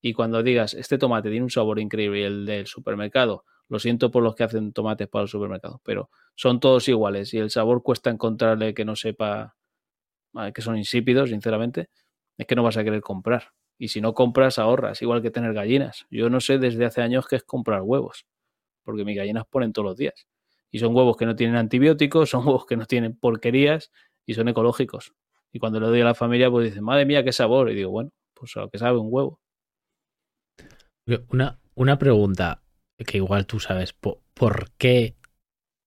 y cuando digas, este tomate tiene un sabor increíble el del supermercado lo siento por los que hacen tomates para el supermercado, pero son todos iguales y el sabor cuesta encontrarle que no sepa que son insípidos, sinceramente, es que no vas a querer comprar. Y si no compras, ahorras, igual que tener gallinas. Yo no sé desde hace años qué es comprar huevos, porque mis gallinas ponen todos los días. Y son huevos que no tienen antibióticos, son huevos que no tienen porquerías y son ecológicos. Y cuando le doy a la familia, pues dicen, madre mía, qué sabor. Y digo, bueno, pues lo que sabe un huevo. Una, una pregunta que igual tú sabes por, qué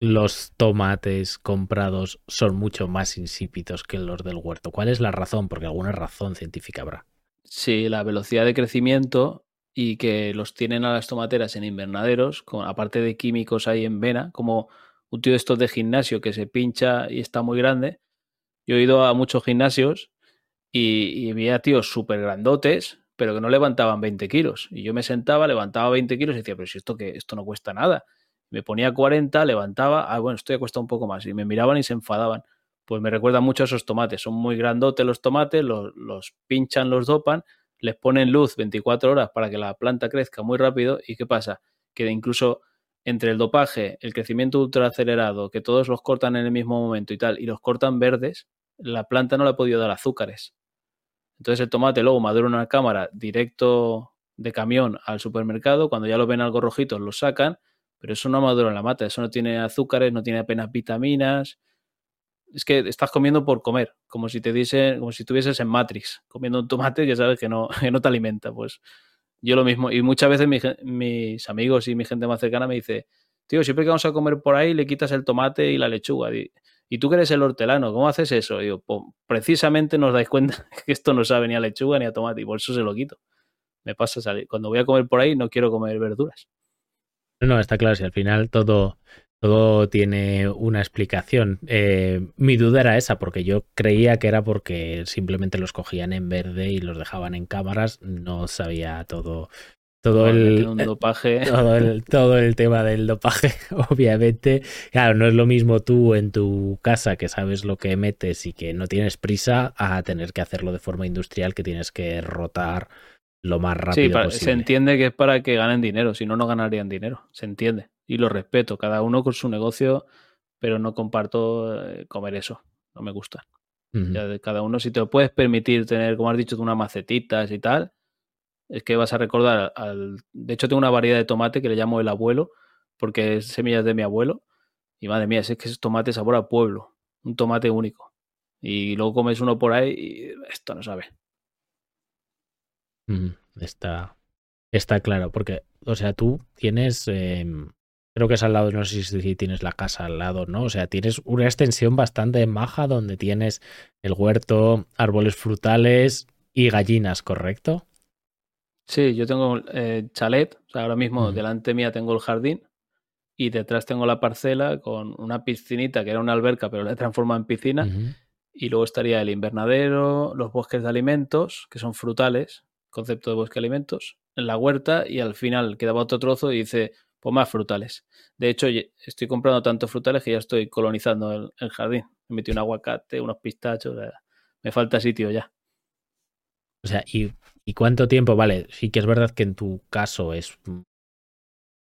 los tomates comprados son mucho más insípidos que los del huerto. ¿Cuál es la razón? Porque alguna razón científica habrá. Sí, la velocidad de crecimiento y que los tienen a las tomateras en invernaderos, con, aparte de químicos ahí en vena, como un tío de estos de gimnasio que se pincha y está muy grande. Yo he ido a muchos gimnasios y, y veía tíos súper grandotes, pero que no levantaban 20 kilos. Y yo me sentaba, levantaba 20 kilos y decía, pero si esto, que, esto no cuesta nada. Me ponía 40, levantaba, ah, bueno, esto ya cuesta un poco más. Y me miraban y se enfadaban. Pues me recuerda mucho a esos tomates. Son muy grandotes los tomates, los, pinchan, los dopan, les ponen luz 24 horas para que la planta crezca muy rápido. ¿Y qué pasa? Que incluso entre el dopaje, el crecimiento ultra acelerado, que todos los cortan en el mismo momento y tal, y los cortan verdes, la planta no le ha podido dar azúcares. Entonces el tomate luego madura en una cámara directo de camión al supermercado, cuando ya lo ven algo rojito lo sacan, pero eso no madura en la mata, eso no tiene azúcares, no tiene apenas vitaminas. Es que estás comiendo por comer, como si te dice, como si estuvieses en Matrix, comiendo un tomate que sabes que no, que no te alimenta. Pues yo lo mismo. Y muchas veces mis amigos y mi gente más cercana me dice, tío, siempre que vamos a comer por ahí le quitas el tomate y la lechuga. Y tú que eres el hortelano, ¿cómo haces eso? Y pues, precisamente nos dais cuenta que esto no sabe ni a lechuga ni a tomate y por eso se lo quito. Me pasa salir. Cuando voy a comer por ahí no quiero comer verduras. No, está claro, si al final todo, todo tiene una explicación. Eh, mi duda era esa, porque yo creía que era porque simplemente los cogían en verde y los dejaban en cámaras. No sabía todo todo el, dopaje. Todo el, todo el tema del dopaje, obviamente. Claro, no es lo mismo tú en tu casa que sabes lo que metes y que no tienes prisa a tener que hacerlo de forma industrial, que tienes que rotar lo más rápido sí, Se entiende que es para que ganen dinero, si no, no ganarían dinero. Se entiende. Y lo respeto, cada uno con su negocio, pero no comparto eh, comer eso. No me gusta. ya de cada uno, si te lo puedes permitir tener, como has dicho, unas macetitas y tal, es que vas a recordar al. De hecho, tengo una variedad de tomate que le llamo el abuelo, porque es semillas de mi abuelo. Y madre mía, es que es tomate sabor a pueblo. Un tomate único. Y luego comes uno por ahí y esto no sabe. Está, está claro, porque, o sea, tú tienes, em, creo que es al lado, no sé si tienes la casa al lado, ¿no? O sea, tienes una extensión bastante maja donde tienes el huerto, árboles frutales y gallinas, ¿correcto? Sí, yo tengo eh, chalet, o sea, ahora mismo delante mía tengo el jardín y detrás tengo la parcela con una piscinita que era una alberca, pero la he transformado en piscina. Y luego estaría el invernadero, los bosques de alimentos, que son frutales, concepto de bosque de alimentos, en la huerta y al final quedaba otro trozo y dice, pues más frutales. De hecho, estoy comprando tantos frutales que ya estoy colonizando el, jardín. Me metí un aguacate, unos pistachos, me falta sitio ya. O sea, ¿y, ¿y cuánto tiempo? Vale, sí que es verdad que en tu caso es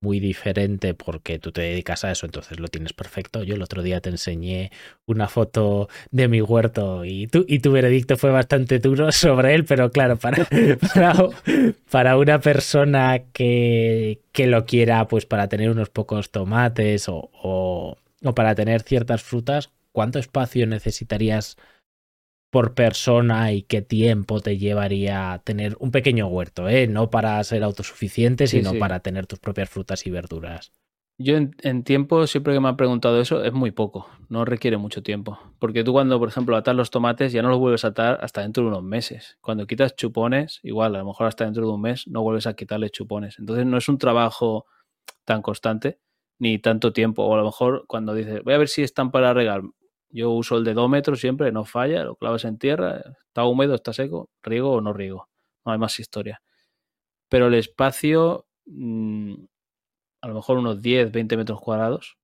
muy diferente porque tú te dedicas a eso, entonces lo tienes perfecto. Yo el otro día te enseñé una foto de mi huerto y tu, y tu veredicto fue bastante duro sobre él, pero claro, para, para, una persona que, que, lo quiera, pues para tener unos pocos tomates o, o, o para tener ciertas frutas, ¿cuánto espacio necesitarías? Por persona y qué tiempo te llevaría tener un pequeño huerto, ¿eh? no para ser autosuficiente, sino para tener tus propias frutas y verduras. Yo en, tiempo, siempre que me han preguntado eso, es muy poco, no requiere mucho tiempo. Porque tú cuando, por ejemplo, atas los tomates ya no los vuelves a atar hasta dentro de unos meses. Cuando quitas chupones, igual, a lo mejor hasta dentro de un mes no vuelves a quitarle chupones. Entonces no es un trabajo tan constante ni tanto tiempo. O a lo mejor cuando dices, voy a ver si están para regar, yo uso el dedómetro siempre, no falla, lo clavas en tierra, está húmedo, está seco, riego o no riego. No hay más historia. Pero el espacio, mm, a lo mejor unos 10, 20 metros cuadrados,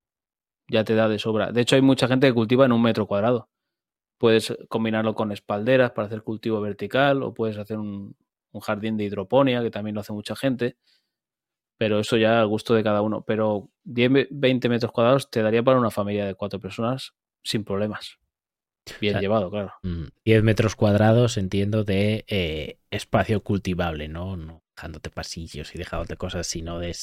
ya te da de sobra. De hecho, hay mucha gente que cultiva en un metro cuadrado. Puedes combinarlo con espalderas para hacer cultivo vertical o puedes hacer un, un jardín de hidroponía, que también lo hace mucha gente. Pero eso ya al gusto de cada uno. Pero 10, 20 metros cuadrados te daría para una familia de cuatro personas sin problemas. Bien llevado, claro. 10 mm, metros cuadrados, entiendo, de eh, espacio cultivable, ¿no? No dejándote pasillos y dejándote cosas, sino de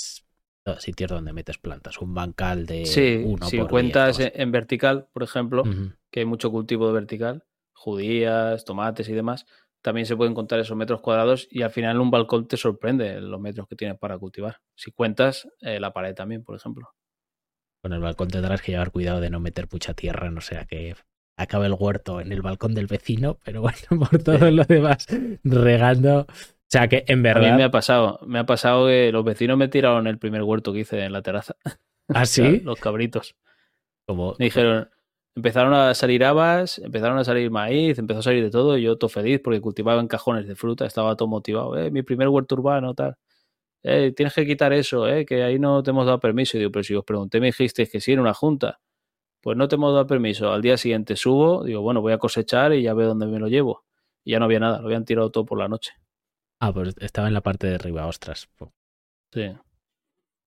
sitios donde metes plantas. Un bancal de. Sí, si cuentas en vertical, por ejemplo, que hay mucho cultivo de vertical, judías, tomates y demás, también se pueden contar esos metros cuadrados y al final un balcón te sorprende los metros que tienes para cultivar. Si cuentas eh, la pared también, por ejemplo. Con el balcón tendrás que llevar cuidado de no meter mucha tierra, no sea que acabe el huerto en el balcón del vecino, pero bueno, por todo lo demás, regando. O sea que en verdad. A mí me ha pasado, me ha pasado que los vecinos me tiraron el primer huerto que hice en la terraza. ¿Ah, sí? los cabritos. Como... Me dijeron, empezaron a salir habas, empezaron a salir maíz, empezó a salir de todo, y yo todo feliz porque cultivaba en cajones de fruta, estaba todo motivado, eh, mi primer huerto urbano, tal eh, tienes que quitar eso, eh, que ahí no te hemos dado permiso. Y digo, pero si os pregunté, me dijisteis que sí en una junta. Pues no te hemos dado permiso. Al día siguiente subo, digo, bueno, voy a cosechar y ya veo dónde me lo llevo. Y ya no había nada, lo habían tirado todo por la noche. Ah, pues estaba en la parte de arriba, ostras. Sí.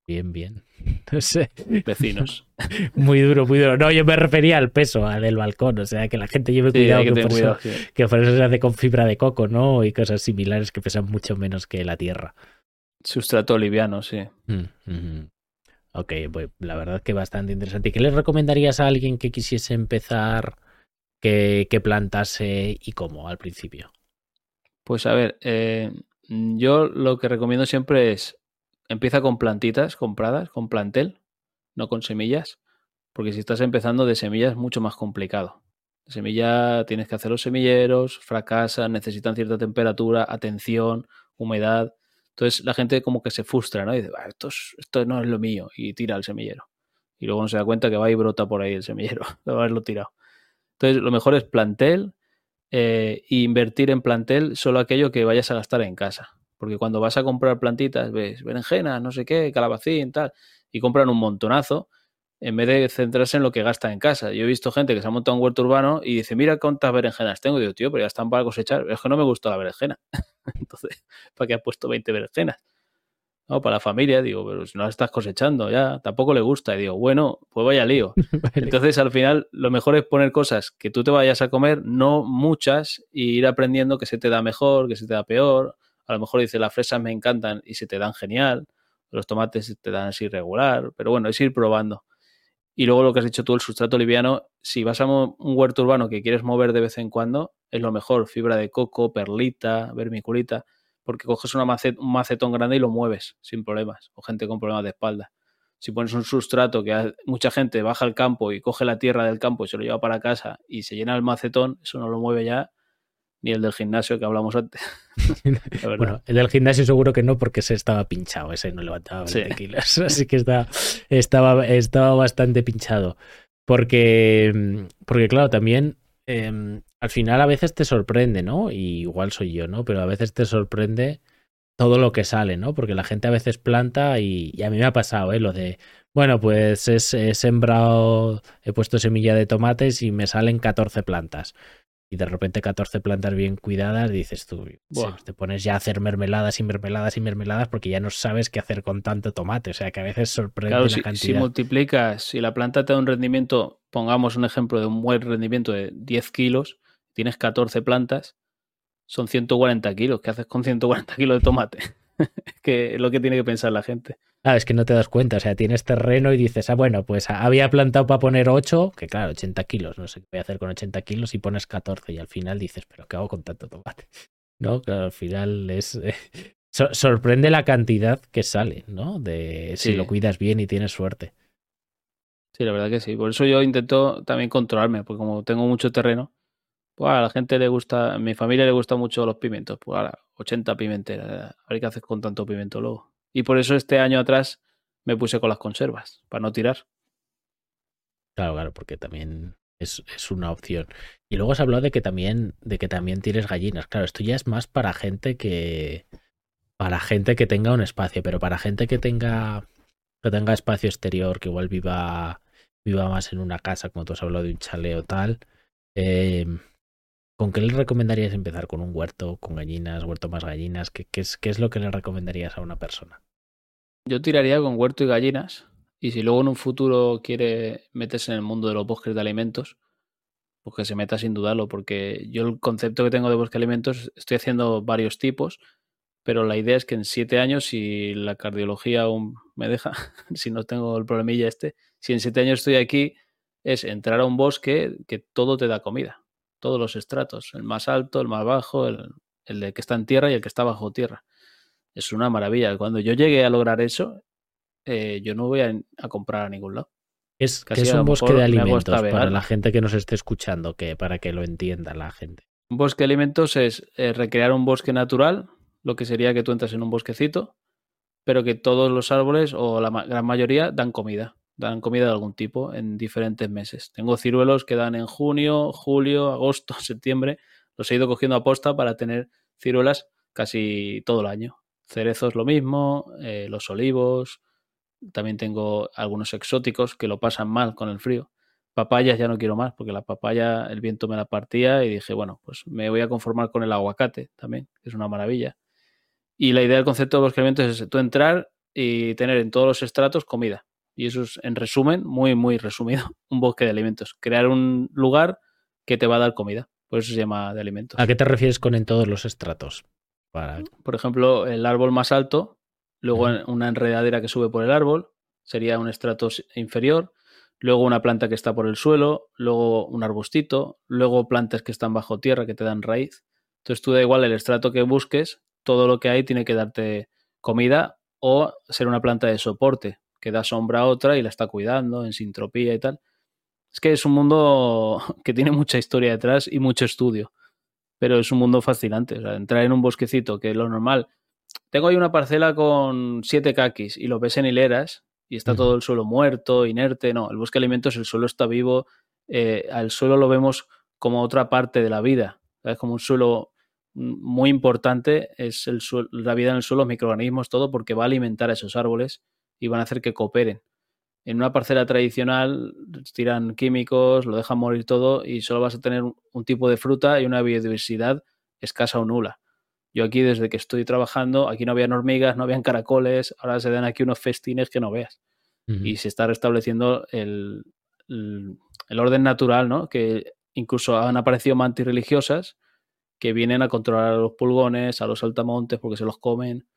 Bien, bien. No sé. Vecinos. muy duro, muy duro. No, yo me refería al peso del balcón. O sea, que la gente lleve cuidado, que, por eso, que por eso se hace con fibra de coco, ¿no? Y cosas similares que pesan mucho menos que la tierra. Sustrato liviano, sí. Mm, ok, pues la verdad que bastante interesante. ¿Y qué le recomendarías a alguien que quisiese empezar, que, plantase y cómo al principio? Pues a ver, eh, yo lo que recomiendo siempre es empieza con plantitas compradas, con plantel, no con semillas, porque si estás empezando de semillas es mucho más complicado. De semilla tienes que hacer los semilleros, fracasan, necesitan cierta temperatura, atención, humedad. Entonces la gente como que se frustra, ¿no? Y dice, esto, esto no es lo mío y tira el semillero. Y luego no se da cuenta que va y brota por ahí el semillero, de haberlo tirado. Entonces lo mejor es plantel e invertir en plantel solo aquello que vayas a gastar en casa. Porque cuando vas a comprar plantitas, ves berenjenas, no sé qué, calabacín, tal, y compran un montonazo, en vez de centrarse en lo que gasta en casa. Yo he visto gente que se ha montado un huerto urbano y dice, mira cuántas berenjenas tengo. Y digo, tío, pero ya están para cosechar. Es que no me gustó la berenjena. Entonces, ¿para qué has puesto 20 berenjenas? No, para la familia, digo, pero si no la estás cosechando ya, tampoco le gusta. Y digo, bueno, pues vaya lío. Entonces, al final, lo mejor es poner cosas que tú te vayas a comer, no muchas, y ir aprendiendo que se te da mejor, que se te da peor. A lo mejor dice, las fresas me encantan y se te dan genial, los tomates se te dan así regular, pero bueno, es ir probando. Y luego lo que has dicho tú, el sustrato liviano, si vas a un huerto urbano que quieres mover de vez en cuando, es lo mejor. Fibra de coco, perlita, vermiculita, porque coges una un macetón grande y lo mueves sin problemas. O gente con problemas de espalda. Si pones un sustrato que mucha gente baja al campo y coge la tierra del campo y se lo lleva para casa y se llena el macetón, eso no lo mueve ya ni el del gimnasio que hablamos antes. bueno, el del gimnasio seguro que no, porque se estaba pinchado, ese no levantaba 20 kilos. Así que está, estaba, estaba bastante pinchado. Porque, porque claro, también em, al final a veces te sorprende, ¿no? Y igual soy yo, ¿no? Pero a veces te sorprende todo lo que sale, ¿no? Porque la gente a veces planta y, a mí me ha pasado, ¿eh? Lo de, bueno, pues he sembrado, he puesto semilla de tomates y me salen 14 plantas y de repente 14 plantas bien cuidadas, dices tú, te pones ya a hacer mermeladas y mermeladas y mermeladas porque ya no sabes qué hacer con tanto tomate. O sea que a veces sorprende la si, cantidad. Si multiplicas, si la planta te da un rendimiento, pongamos un ejemplo de un buen rendimiento de 10 kilos, tienes 14 plantas, son 140 kilos. ¿Qué haces con 140 kilos de tomate? que es lo que tiene que pensar la gente. Ah, es que no te das cuenta, o sea, tienes terreno y dices, ah, bueno, pues había plantado para poner 8, que claro, 80 kilos, no sé qué voy a hacer con 80 kilos y pones 14 y al final dices, pero ¿qué hago con tanto tomate? ¿No? Claro, al final es... Eh, sorprende la cantidad que sale, ¿no? De si lo cuidas bien y tienes suerte. Sí, la verdad que sí. Por eso yo intento también controlarme, porque como tengo mucho terreno, pues a la gente le gusta, a mi familia le gusta mucho los pimientos. Pues ahora, 80 pimenteras. A ver qué haces con tanto pimiento luego. Y por eso este año atrás me puse con las conservas, para no tirar. Claro, claro, porque también es, es, una opción. Y luego has hablado de que también, de que también tires gallinas. Claro, esto ya es más para gente que. Para gente que tenga un espacio, pero para gente que tenga. que tenga espacio exterior, que igual viva. viva más en una casa, como tú has hablado de un chaleo tal. Eh, ¿Con qué le recomendarías empezar? ¿Con un huerto, con gallinas, huerto más gallinas? ¿Qué, es, ¿Qué, es, lo que le recomendarías a una persona? Yo tiraría con huerto y gallinas. Y si luego en un futuro quiere meterse en el mundo de los bosques de alimentos, pues que se meta sin dudarlo, porque yo el concepto que tengo de bosque de alimentos, estoy haciendo varios tipos, pero la idea es que en siete años, si la cardiología aún me deja, si no tengo el problemilla este, si en siete años estoy aquí, es entrar a un bosque que todo te da comida todos los estratos, el más alto, el más bajo, el, el que está en tierra y el que está bajo tierra. Es una maravilla. Cuando yo llegue a lograr eso, eh, yo no voy a, comprar a ningún lado. Es, que es un bosque de alimentos para la gente que nos esté escuchando, que para que lo entienda la gente. Un bosque de alimentos es eh, recrear un bosque natural, lo que sería que tú entras en un bosquecito, pero que todos los árboles o la gran mayoría dan comida dan comida de algún tipo en diferentes meses. Tengo ciruelos que dan en junio, julio, agosto, septiembre. Los he ido cogiendo a posta para tener ciruelas casi todo el año. Cerezos lo mismo, eh, los olivos. También tengo algunos exóticos que lo pasan mal con el frío. Papayas ya no quiero más porque la papaya el viento me la partía y dije, bueno, pues me voy a conformar con el aguacate también, que es una maravilla. Y la idea del concepto de los alimentos es tú entrar y tener en todos los estratos comida y eso es, en resumen, muy, muy resumido, un bosque de alimentos. Crear un lugar que te va a dar comida. Por eso se llama de alimentos. ¿A qué te refieres con en todos los estratos? Por ejemplo, el árbol más alto, luego una enredadera que sube por el árbol, sería un estrato inferior, luego una planta que está por el suelo, luego un arbustito, luego plantas que están bajo tierra que te dan raíz. Entonces tú da igual el estrato que busques, todo lo que hay tiene que darte comida o ser una planta de soporte, que da sombra a otra y la está cuidando en sintropía y tal. Es que es un mundo que tiene mucha historia detrás y mucho estudio, pero es un mundo fascinante. O sea, entrar en un bosquecito, que es lo normal. Tengo ahí una parcela con siete caquis y lo ves en hileras y está todo el suelo muerto, inerte. No, el bosque de alimentos, el suelo está vivo. Eh, al suelo lo vemos como otra parte de la vida. Es como un suelo muy importante, es el la vida en el suelo, los microorganismos, todo, porque va a alimentar a esos árboles y van a hacer que cooperen. En una parcela tradicional tiran químicos, lo dejan morir todo y solo vas a tener un tipo de fruta y una biodiversidad escasa o nula. Yo aquí desde que estoy trabajando, aquí no habían hormigas, no habían caracoles, ahora se dan aquí unos festines que no veas. Y se está restableciendo el, el, orden natural, ¿no? Que incluso han aparecido mantis religiosas que vienen a controlar a los pulgones, a los saltamontes porque se los comen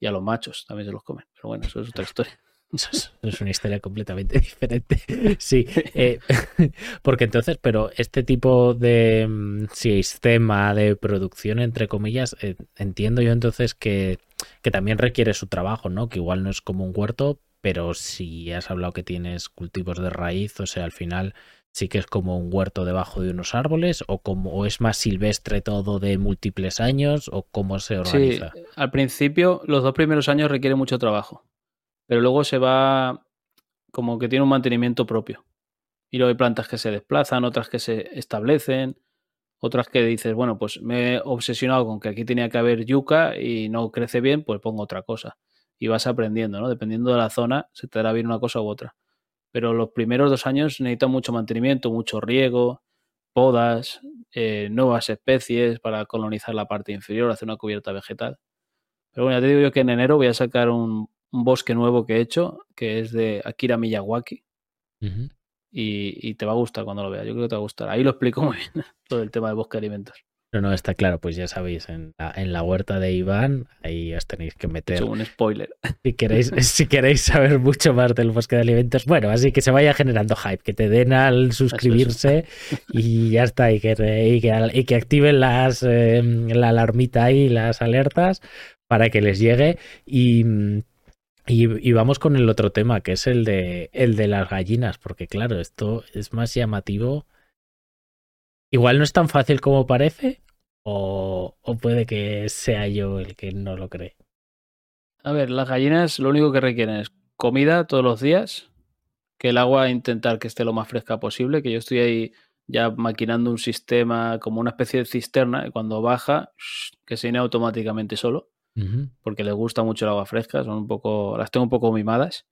y a los machos también se los comen. Pero bueno, eso es otra historia. Eso es, una historia completamente diferente. Sí, eh, porque entonces, pero este tipo de mm, sistema de producción, entre comillas, eh, entiendo yo entonces que, que también requiere su trabajo, ¿no? Que igual no es como un huerto, pero si has hablado que tienes cultivos de raíz, o sea, al final sí que es como un huerto debajo de unos árboles o como es más silvestre todo de múltiples años o cómo se organiza. Sí, al principio los dos primeros años requiere mucho trabajo pero luego se va como que tiene un mantenimiento propio. Y luego hay plantas que se desplazan, otras que se establecen, otras que dices, bueno, pues me he obsesionado con que aquí tenía que haber yuca y no crece bien, pues pongo otra cosa. Y vas aprendiendo, ¿no? Dependiendo de la zona, se te dará bien una cosa u otra. Pero los primeros dos años necesitan mucho mantenimiento, mucho riego, podas, eh, nuevas especies para colonizar la parte inferior, hacer una cubierta vegetal. Pero bueno, ya te digo yo que en enero voy a sacar un, un bosque nuevo que he hecho, que es de Akira Miyawaki. y, te va a gustar cuando lo veas. Yo creo que te va a gustar. Ahí lo explico muy bien, todo el tema de bosque de alimentos. No, no, está claro, pues ya sabéis, en la, en la huerta de Iván, ahí os tenéis que meter. un spoiler. Si queréis, si queréis saber mucho más del bosque de alimentos, bueno, así que se vaya generando hype, que te den al suscribirse y ya está, y que, y que, activen las, eh, la alarmita y las alertas para que les llegue. Y y, vamos con el otro tema, que es el de, el de las gallinas, porque claro, esto es más llamativo. Igual no es tan fácil como parece, o, o puede que sea yo el que no lo cree. A ver, las gallinas lo único que requieren es comida todos los días, que el agua intentar que esté lo más fresca posible, que yo estoy ahí ya maquinando un sistema como una especie de cisterna, y cuando baja, que se llene automáticamente solo porque les gusta mucho el agua fresca, son un poco, las tengo un poco mimadas.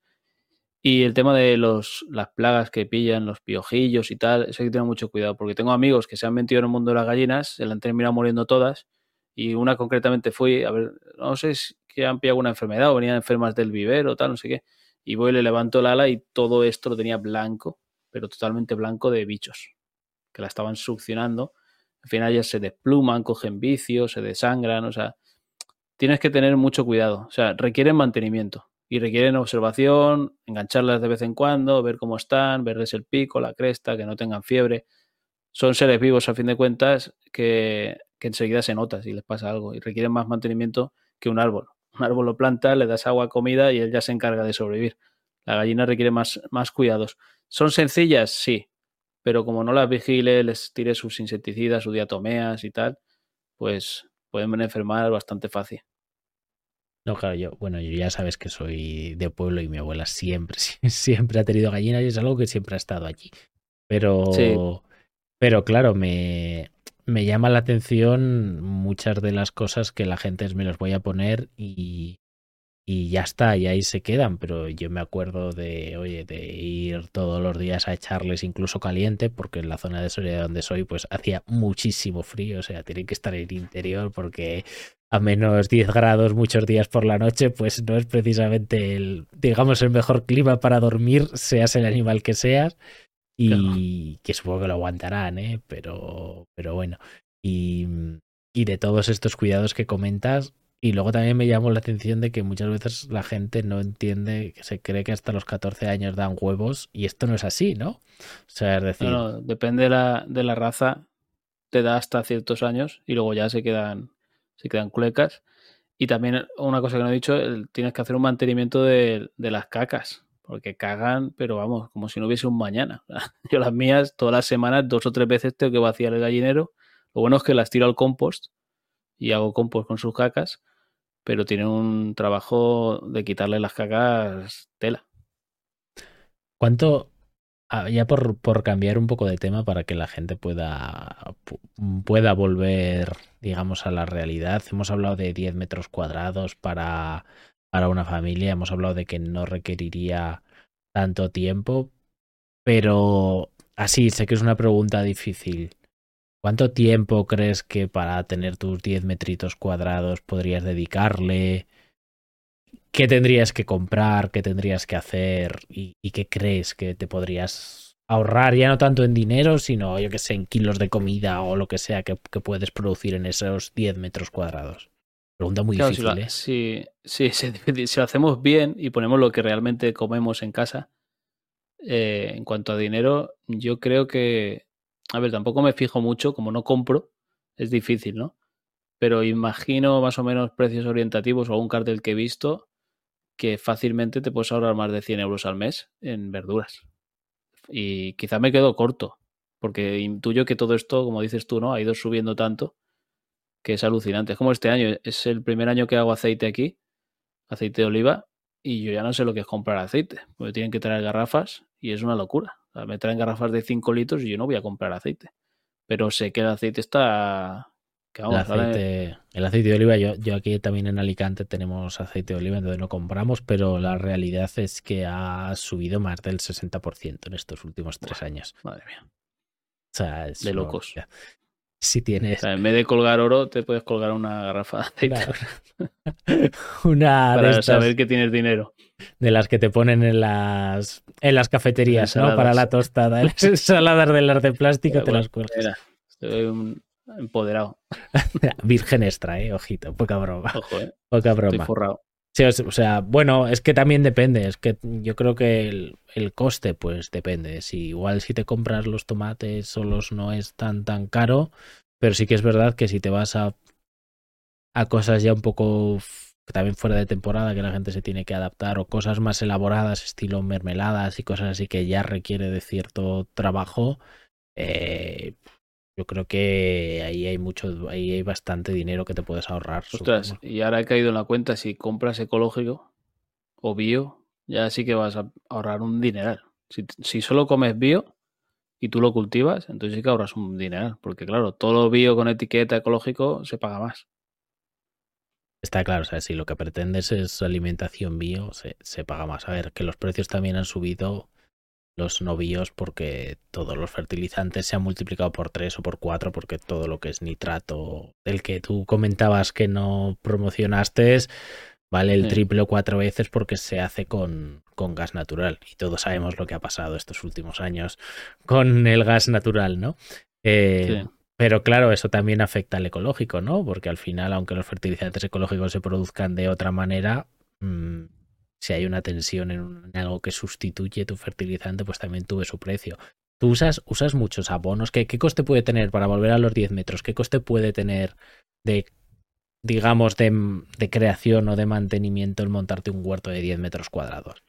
Y el tema de los, las plagas que pillan, los piojillos y tal, eso hay que tener mucho cuidado, porque tengo amigos que se han metido en el mundo de las gallinas, se la han terminado muriendo todas, y una concretamente fui, a ver, no sé si han pillado una enfermedad o venían enfermas del vivero o tal, no sé qué, y voy, le levanto el ala y todo esto lo tenía blanco, pero totalmente blanco de bichos, que la estaban succionando. Al final ya se despluman, cogen vicios, se desangran, o sea, tienes que tener mucho cuidado. O sea, requieren mantenimiento y requieren observación, engancharlas de vez en cuando, ver cómo están, verles el pico, la cresta, que no tengan fiebre. Son seres vivos, a fin de cuentas, que, enseguida se nota si les pasa algo y requieren más mantenimiento que un árbol. Un árbol lo planta, le das agua, comida y él ya se encarga de sobrevivir. La gallina requiere más, más cuidados. ¿Son sencillas? Sí, pero como no las vigile, les tire sus insecticidas, sus diatomeas y tal, pues pueden enfermar bastante fácil. No, claro, yo, bueno, yo ya sabes que soy de pueblo y mi abuela siempre, siempre ha tenido gallinas y es algo que siempre ha estado allí. Pero, pero claro, me, me llama la atención muchas de las cosas que la gente me los voy a poner y, y ya está, y ahí se quedan, pero yo me acuerdo de, oye, de ir todos los días a echarles incluso caliente, porque en la zona de Soria donde soy, pues hacía muchísimo frío, o sea, tienen que estar en el interior porque a menos 10 grados muchos días por la noche, pues no es precisamente el, digamos, el mejor clima para dormir, seas el animal que seas, y que supongo que lo aguantarán, ¿eh? Pero, pero bueno, y, y de todos estos cuidados que comentas, y luego también me llamó la atención de que muchas veces la gente no entiende, que se cree que hasta los 14 años dan huevos y esto no es así, ¿no? O sea, es decir... No, depende de la, de la raza, te da hasta ciertos años y luego ya se quedan, se quedan culecas. Y también una cosa que no he dicho, tienes que hacer un mantenimiento de, de las cacas, porque cagan, pero vamos, como si no hubiese un mañana. Yo las mías todas las semanas, dos o tres veces tengo que vaciar el gallinero. Lo bueno es que las tiro al compost y hago compost con sus cacas pero tiene un trabajo de quitarle las cacas tela. ¿Cuánto, ya por, por, cambiar un poco de tema para que la gente pueda, pueda volver, digamos, a la realidad. Hemos hablado de 10 metros cuadrados para, para una familia, hemos hablado de que no requeriría tanto tiempo, pero así, sé que es una pregunta difícil. ¿Cuánto tiempo crees que para tener tus 10 metritos cuadrados podrías dedicarle? ¿Qué tendrías que comprar? ¿Qué tendrías que hacer? ¿Y, qué crees que te podrías ahorrar? Ya no tanto en dinero, sino, yo que sé, en kilos de comida o lo que sea que, puedes producir en esos 10 metros cuadrados. Pregunta muy difícil, si ¿eh? Sí, sí, si lo hacemos bien y ponemos lo que realmente comemos en casa, eh, en cuanto a dinero, yo creo que, a ver, tampoco me fijo mucho, como no compro, es difícil, ¿no? Pero imagino más o menos precios orientativos o algún cartel que he visto que fácilmente te puedes ahorrar más de 100 euros al mes en verduras. Y quizá me quedo corto, porque intuyo que todo esto, como dices tú, ¿no? Ha ido subiendo tanto que es alucinante. Es como este año, es el primer año que hago aceite aquí, aceite de oliva, y yo ya no sé lo que es comprar aceite, porque tienen que traer garrafas y es una locura. me traen garrafas de 5 litros y yo no voy a comprar aceite. Pero sé que el aceite está... el, aceite, el, aceite, de oliva, yo, yo aquí también en Alicante tenemos aceite de oliva, entonces no compramos, pero la realidad es que ha subido más del 60% en estos últimos tres años. Madre mía. O sea, es de locos si tienes. en vez de colgar oro, te puedes colgar una garrafa de aceite. una Para saber que tienes dinero. De las que te ponen en las, en las cafeterías, ¿no? Para la tostada. En las ensaladas de las de plástico te las cuelgas. estoy un empoderado. Virgen extra, eh, ojito, poca broma. Ojo, eh. Poca broma. Estoy forrado. Sí, o sea, bueno, es que también depende. Es que yo creo que el, el, coste, pues depende. Si igual si te compras los tomates solos no es tan tan caro, pero sí que es verdad que si te vas a, a cosas ya un poco también fuera de temporada que la gente se tiene que adaptar o cosas más elaboradas, estilo mermeladas y cosas así que ya requiere de cierto trabajo, eh, yo creo que ahí hay mucho, ahí hay bastante dinero que te puedes ahorrar. Ostras, y ahora he caído en la cuenta, si compras ecológico o bio, ya sí que vas a ahorrar un dineral. Si, si solo comes bio y tú lo cultivas, entonces sí que ahorras un dineral. Porque claro, todo lo bio con etiqueta ecológico se paga más. Está claro, o sea, si lo que pretendes es alimentación bio, se, se paga más. A ver, que los precios también han subido los novíos porque todos los fertilizantes se han multiplicado por tres o por cuatro porque todo lo que es nitrato, el que tú comentabas que no promocionaste, vale el triple o cuatro veces porque se hace con, con gas natural y todos sabemos lo que ha pasado estos últimos años con el gas natural, ¿no? Eh, pero claro, eso también afecta al ecológico, ¿no? Porque al final, aunque los fertilizantes ecológicos se produzcan de otra manera, mm, si hay una tensión en, algo que sustituye tu fertilizante, pues también tuve su precio. Tú usas, usas muchos abonos. ¿Qué, ¿Qué coste puede tener para volver a los 10 metros? ¿Qué coste puede tener de, digamos, de, de creación o de mantenimiento el montarte un huerto de 10 metros cuadrados?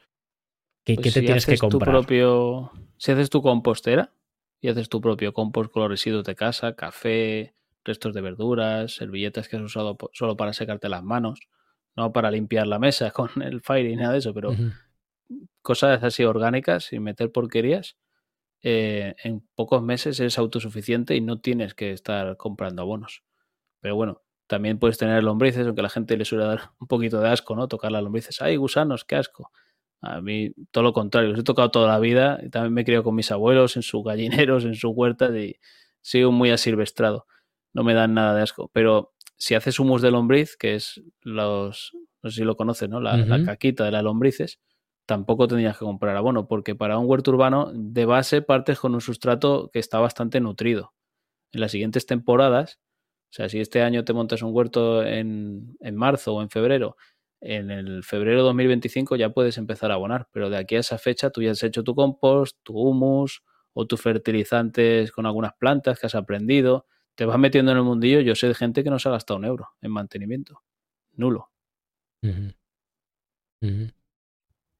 ¿Qué, pues te tienes que comprar? propio, si haces tu compostera y haces tu propio compost con los residuos de casa, café, restos de verduras, servilletas que has usado solo para secarte las manos, no para limpiar la mesa con el fire y nada de eso, pero cosas así orgánicas sin meter porquerías, eh, en pocos meses eres autosuficiente y no tienes que estar comprando abonos. Pero bueno, también puedes tener lombrices, aunque a la gente le suele dar un poquito de asco, ¿no? Tocar las lombrices. ¡Ay, gusanos, qué asco! A mí todo lo contrario, los he tocado toda la vida y también me he criado con mis abuelos en sus gallineros, en sus huertas y sigo muy asilvestrado. No me dan nada de asco, pero si haces humus de lombriz, que es los, no sé si lo conoces, ¿no? La, caquita de las lombrices, tampoco tendrías que comprar abono, porque para un huerto urbano de base partes con un sustrato que está bastante nutrido. En las siguientes temporadas, o sea, si este año te montas un huerto en, en marzo o en febrero, en el febrero 2025 ya puedes empezar a abonar, pero de aquí a esa fecha tú ya has hecho tu compost, tu humus o tus fertilizantes con algunas plantas que has aprendido te vas metiendo en el mundillo, yo sé de gente que no se ha gastado un euro en mantenimiento. Nulo.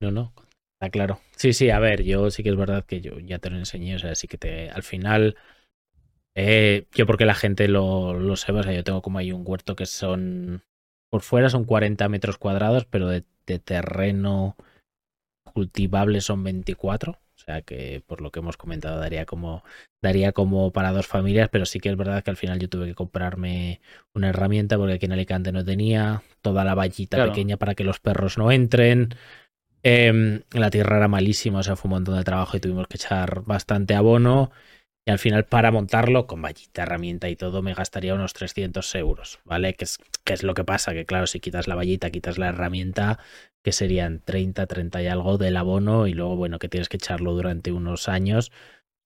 No, no, está claro. Sí, sí, a ver, yo sí que es verdad que yo ya te lo enseñé, o sea, sí que te, al final, eh, yo porque la gente lo, lo sepa, o sea, yo tengo como ahí un huerto que son, por fuera son 40 metros cuadrados, pero de, terreno cultivable son 24. O sea que por lo que hemos comentado daría como daría como para dos familias, pero sí que es verdad que al final yo tuve que comprarme una herramienta porque aquí en Alicante no tenía toda la vallita pequeña para que los perros no entren. Em, la tierra era malísima, o sea, fue un montón de trabajo y tuvimos que echar bastante abono. Y al final, para montarlo, con vallita, herramienta y todo, me gastaría unos 300 euros, ¿vale? Que es, que es lo que pasa, que claro, si quitas la vallita, quitas la herramienta, que serían 30, 30 y algo del abono, y luego, bueno, que tienes que echarlo durante unos años.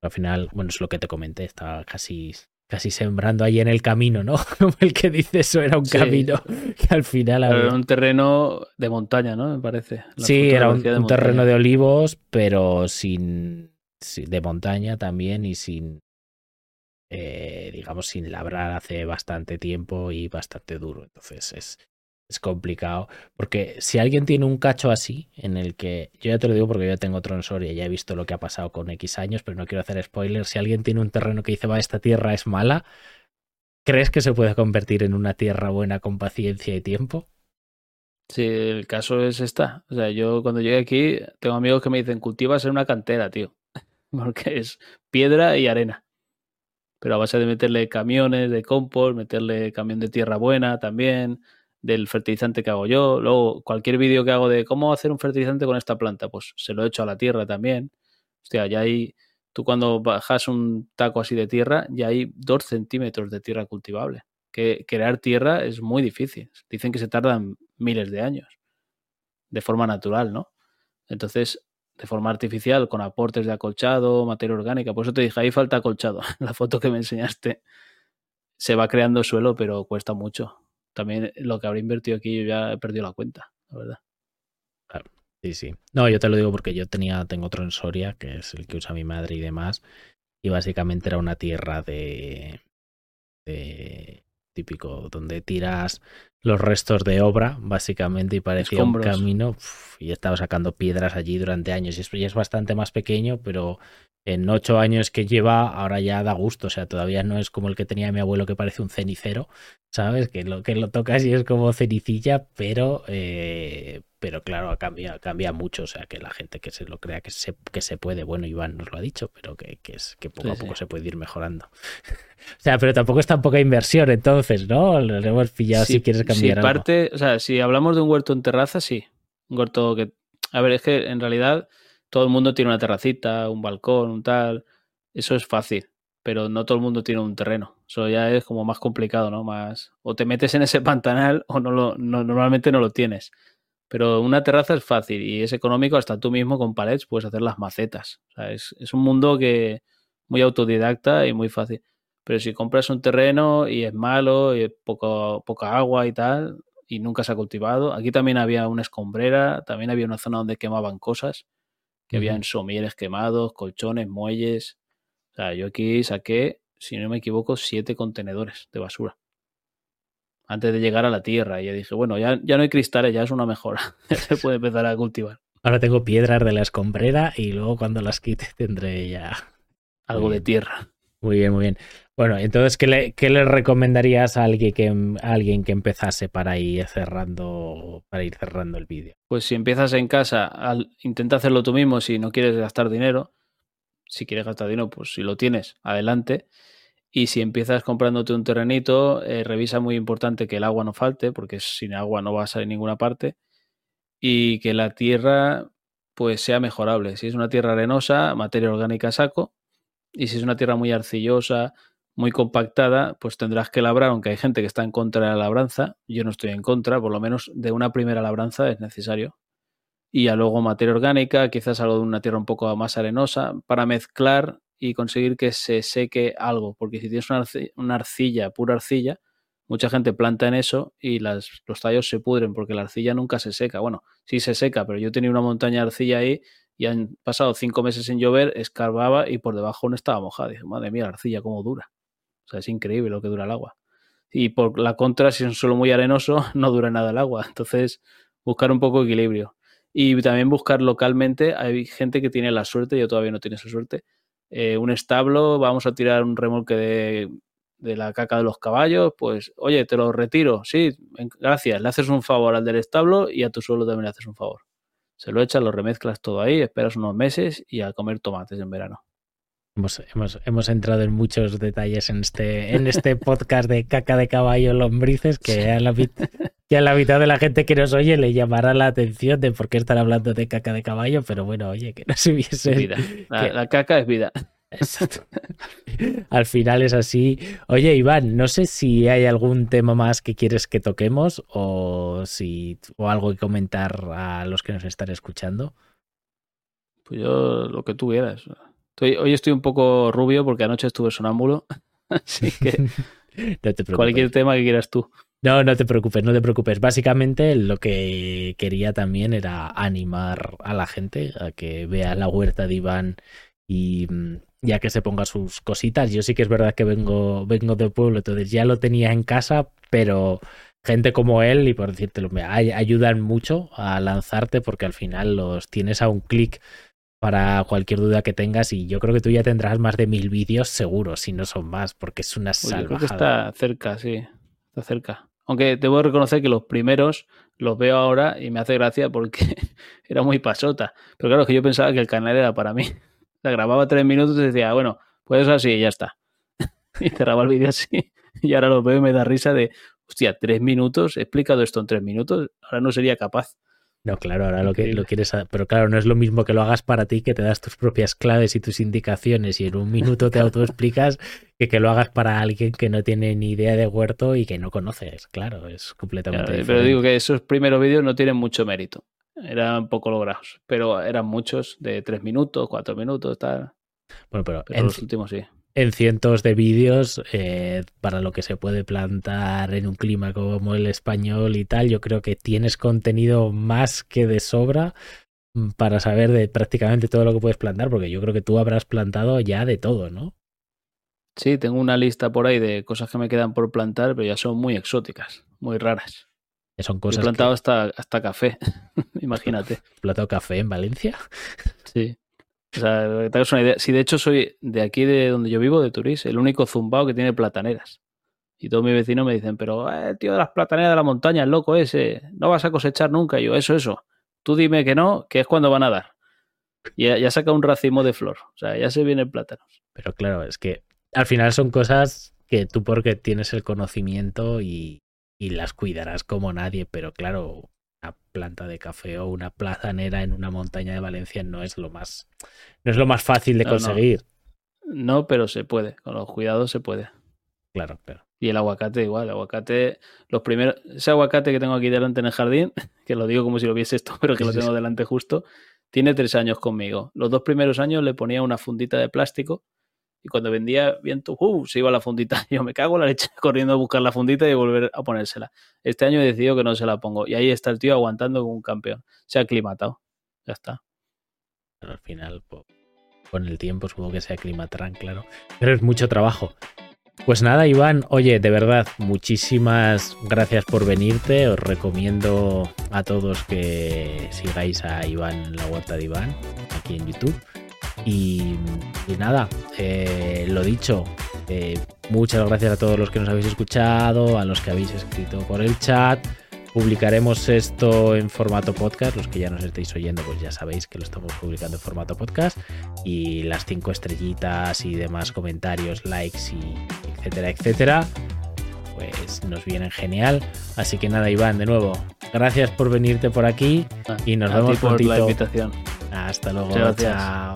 Al final, bueno, es lo que te comenté, estaba casi, casi sembrando ahí en el camino, ¿no? Como el que dice eso era un Sí. camino que al final... Había- era un terreno de montaña, ¿no? Me parece. La Sí, era un, terreno de olivos, pero sin, de montaña también y sin, eh, digamos, sin labrar hace bastante tiempo y bastante duro. Entonces es, es complicado. Porque si alguien tiene un cacho así, en el que, yo ya te lo digo porque yo ya tengo otro en Soria, ya he visto lo que ha pasado con X años, pero no quiero hacer spoilers. Si alguien tiene un terreno que dice, va, esta tierra es mala, ¿crees que se puede convertir en una tierra buena con paciencia y tiempo? Sí, el caso es esta. O sea, yo cuando llegué aquí, tengo amigos que me dicen, cultivas en una cantera, tío. Porque es piedra y arena. Pero a base de meterle camiones de compost, meterle camión de tierra buena también, del fertilizante que hago yo. Luego, cualquier vídeo que hago de cómo hacer un fertilizante con esta planta, pues se lo echo a la tierra también. Hostia, ya hay. Tú cuando bajas un taco así de tierra, ya hay dos centímetros de tierra cultivable. Que crear tierra es muy difícil. Dicen que se tardan miles de años de forma natural, ¿no? Entonces, de forma artificial, con aportes de acolchado, materia orgánica, por eso te dije, ahí falta acolchado. La foto que me enseñaste se va creando suelo, pero cuesta mucho. También lo que habré invertido aquí yo ya he perdido la cuenta, la verdad. Sí, sí. No, yo te lo digo porque yo tenía, tengo otro en Soria, que es el que usa mi madre y demás. Y básicamente era una tierra de, de típico, donde tiras los restos de obra, básicamente, y parecía Escombros. un camino. uf, y estaba sacando piedras allí durante años. Y es, y es bastante más pequeño, pero en ocho años que lleva, ahora ya da gusto. O sea, todavía no es como el que tenía mi abuelo que parece un cenicero, ¿sabes? Que lo que lo tocas y es como cenicilla, pero, eh, pero claro, cambia, cambia mucho. O sea, que la gente que se lo crea que se, que se puede, bueno, Iván nos lo ha dicho, pero que, que es que poco Sí, a poco sí. se puede ir mejorando. o sea, pero tampoco es tan poca inversión, entonces, ¿no? Lo hemos pillado si, quieres cambiar si algo. parte, o sea, si hablamos de un huerto en terraza, sí. Un huerto que. A ver, es que en realidad todo el mundo tiene una terracita, un balcón, un tal. Eso es fácil. Pero no todo el mundo tiene un terreno. Eso ya es como más complicado, ¿no? Más. O te metes en ese pantanal o no lo, no- normalmente no lo tienes. Pero una terraza es fácil y es económico, hasta tú mismo con palets puedes hacer las macetas. Es, un mundo que muy autodidacta y muy fácil. Pero si compras un terreno y es malo, y es poca agua y tal, y nunca se ha cultivado. Aquí también había una escombrera, también había una zona donde quemaban cosas, que habían somieres quemados, colchones, muelles. O sea, yo aquí saqué, si no me equivoco, siete contenedores de basura. Antes de llegar a la tierra. Y yo dije, bueno, ya, ya no hay cristales, ya es una mejora. Ya se puede empezar a cultivar. Ahora tengo piedras de la escombrera y luego cuando las quite tendré ya Algo de tierra. Muy bien, muy bien. Bueno, entonces, ¿qué le, recomendarías a alguien que, a alguien que empezase para ir cerrando, para ir cerrando el vídeo? Pues si empiezas en casa, al- intenta hacerlo tú mismo si no quieres gastar dinero. Si quieres gastar dinero, pues si lo tienes, adelante. Y si empiezas comprándote un terrenito, eh, revisa muy importante que el agua no falte, porque sin agua no vas a ninguna parte. Y que la tierra pues sea mejorable. Si es una tierra arenosa, materia orgánica saco. Y si es una tierra muy arcillosa, muy compactada, pues tendrás que labrar, aunque hay gente que está en contra de la labranza. Yo no estoy en contra, por lo menos de una primera labranza es necesario. Y ya luego materia orgánica, quizás algo de una tierra un poco más arenosa, para mezclar y conseguir que se seque algo. Porque si tienes una, arci- una arcilla, pura arcilla, mucha gente planta en eso y las, los tallos se pudren porque la arcilla nunca se seca. Bueno, sí se seca, pero yo tenía una montaña de arcilla ahí y han pasado cinco meses sin llover, escarbaba y por debajo no estaba mojada. Dije, madre mía, la arcilla cómo dura. O sea, es increíble lo que dura el agua. Y por la contra, si es un suelo muy arenoso, no dura nada el agua. Entonces, buscar un poco de equilibrio. Y también buscar localmente, hay gente que tiene la suerte, yo todavía no tengo esa suerte, eh, un establo, vamos a tirar un remolque de, de la caca de los caballos, pues, oye, te lo retiro, sí, gracias, le haces un favor al del establo y a tu suelo también le haces un favor. Se lo echas, lo remezclas todo ahí, esperas unos meses y a comer tomates en verano. Hemos, hemos, hemos entrado en muchos detalles en este, en este podcast de caca de caballo lombrices que a la, que a la mitad de la gente que nos oye le llamará la atención de por qué están hablando de caca de caballo, pero bueno, oye, que no se hubiese... Vida. La, la caca es vida. Exacto. Al final es así. Oye, Iván, no sé si hay algún tema más que quieres que toquemos o si o algo que comentar a los que nos están escuchando. Pues yo lo que tú quieras. Estoy, hoy estoy un poco rubio porque anoche estuve sonámbulo. Así que No te preocupes. cualquier tema que quieras tú. No, no te preocupes, no te preocupes. Básicamente lo que quería también era animar a la gente a que vea la huerta de Iván y mm, ya que se ponga sus cositas. Yo sí que es verdad que vengo, vengo de pueblo, entonces ya lo tenía en casa, pero gente como él, y por decírtelo, me ay- ayudan mucho a lanzarte porque al final los tienes a un clic para cualquier duda que tengas y yo creo que tú ya tendrás más de mil vídeos seguro, si no son más, porque es una yo creo que salvajada. está cerca, sí. Está cerca. Aunque debo reconocer que los primeros los veo ahora y me hace gracia porque era muy pasota. Pero claro, que yo pensaba que el canal era para mí. O sea, grababa tres minutos y decía, bueno, pues así y ya está. Y cerraba el vídeo así. Y ahora lo veo y me da risa de, hostia, tres minutos, he explicado esto en tres minutos, ahora no sería capaz. No, claro, ahora lo que lo quieres, pero claro, no es lo mismo que lo hagas para ti, que te das tus propias claves y tus indicaciones y en un minuto te autoexplicas, que que lo hagas para alguien que no tiene ni idea de huerto y que no conoces. Claro, es completamente Claro, diferente. pero digo que esos primeros vídeos no tienen mucho mérito. Eran poco logrados, pero eran muchos de tres minutos, cuatro minutos, tal. Bueno, pero Pero en, los últimos sí. En cientos de vídeos, eh, para lo que se puede plantar en un clima como el español y tal, yo creo que tienes contenido más que de sobra mm, para saber de prácticamente todo lo que puedes plantar, porque yo creo que tú habrás plantado ya de todo, ¿no? Sí, tengo una lista por ahí de cosas que me quedan por plantar, pero ya son muy exóticas, muy raras. Son He plantado que hasta, hasta café, imagínate. plantado café en Valencia. Sí. Si de hecho soy de aquí de donde yo vivo, de Turís, el único zumbao que tiene plataneras. Y todos mis vecinos me dicen, pero eh, tío de las plataneras de la montaña, el loco ese, no vas a cosechar nunca. Y yo, eso, eso. Tú dime que no, que es cuando van a dar. Y ya, ya saca un racimo de flor. O sea, ya se vienen plátanos. Pero claro, es que al final son cosas que tú porque tienes el conocimiento y, y las cuidarás como nadie, pero claro, una planta de café o una platanera en una montaña de Valencia no es lo más, no es lo más fácil de No, conseguir. No, pero se puede. Con los cuidados se puede. Claro, claro. Y el aguacate igual, el aguacate, los primeros, ese aguacate que tengo aquí delante en el jardín, que lo digo como si lo viese esto, pero que lo tengo delante justo, tiene tres años conmigo. Los dos primeros años le ponía una fundita de plástico y cuando vendía viento, ¡uh! se iba la fundita. Yo me cago en la leche corriendo a buscar la fundita y volver a ponérsela. Este año he decidido que no se la pongo y ahí está el tío aguantando como un campeón. Se ha aclimatado. Ya está. Pero al final, con el tiempo supongo que se aclimatarán, claro. Pero es mucho trabajo. Pues nada, Iván, oye, de verdad, muchísimas gracias por venirte. Os recomiendo a todos que sigáis a Iván en la huerta de Iván, aquí en YouTube. Y, y nada, eh, lo dicho, eh, muchas gracias a todos los que nos habéis escuchado, a los que habéis escrito por el chat. Publicaremos esto en formato podcast. Los que ya nos estáis oyendo, pues ya sabéis que lo estamos publicando en formato podcast. Y las cinco estrellitas y demás comentarios, likes y etcétera, etcétera, pues nos vienen genial. Así que nada, Iván, de nuevo, gracias por venirte por aquí y nos A vemos por la invitación. Hasta luego. Chao.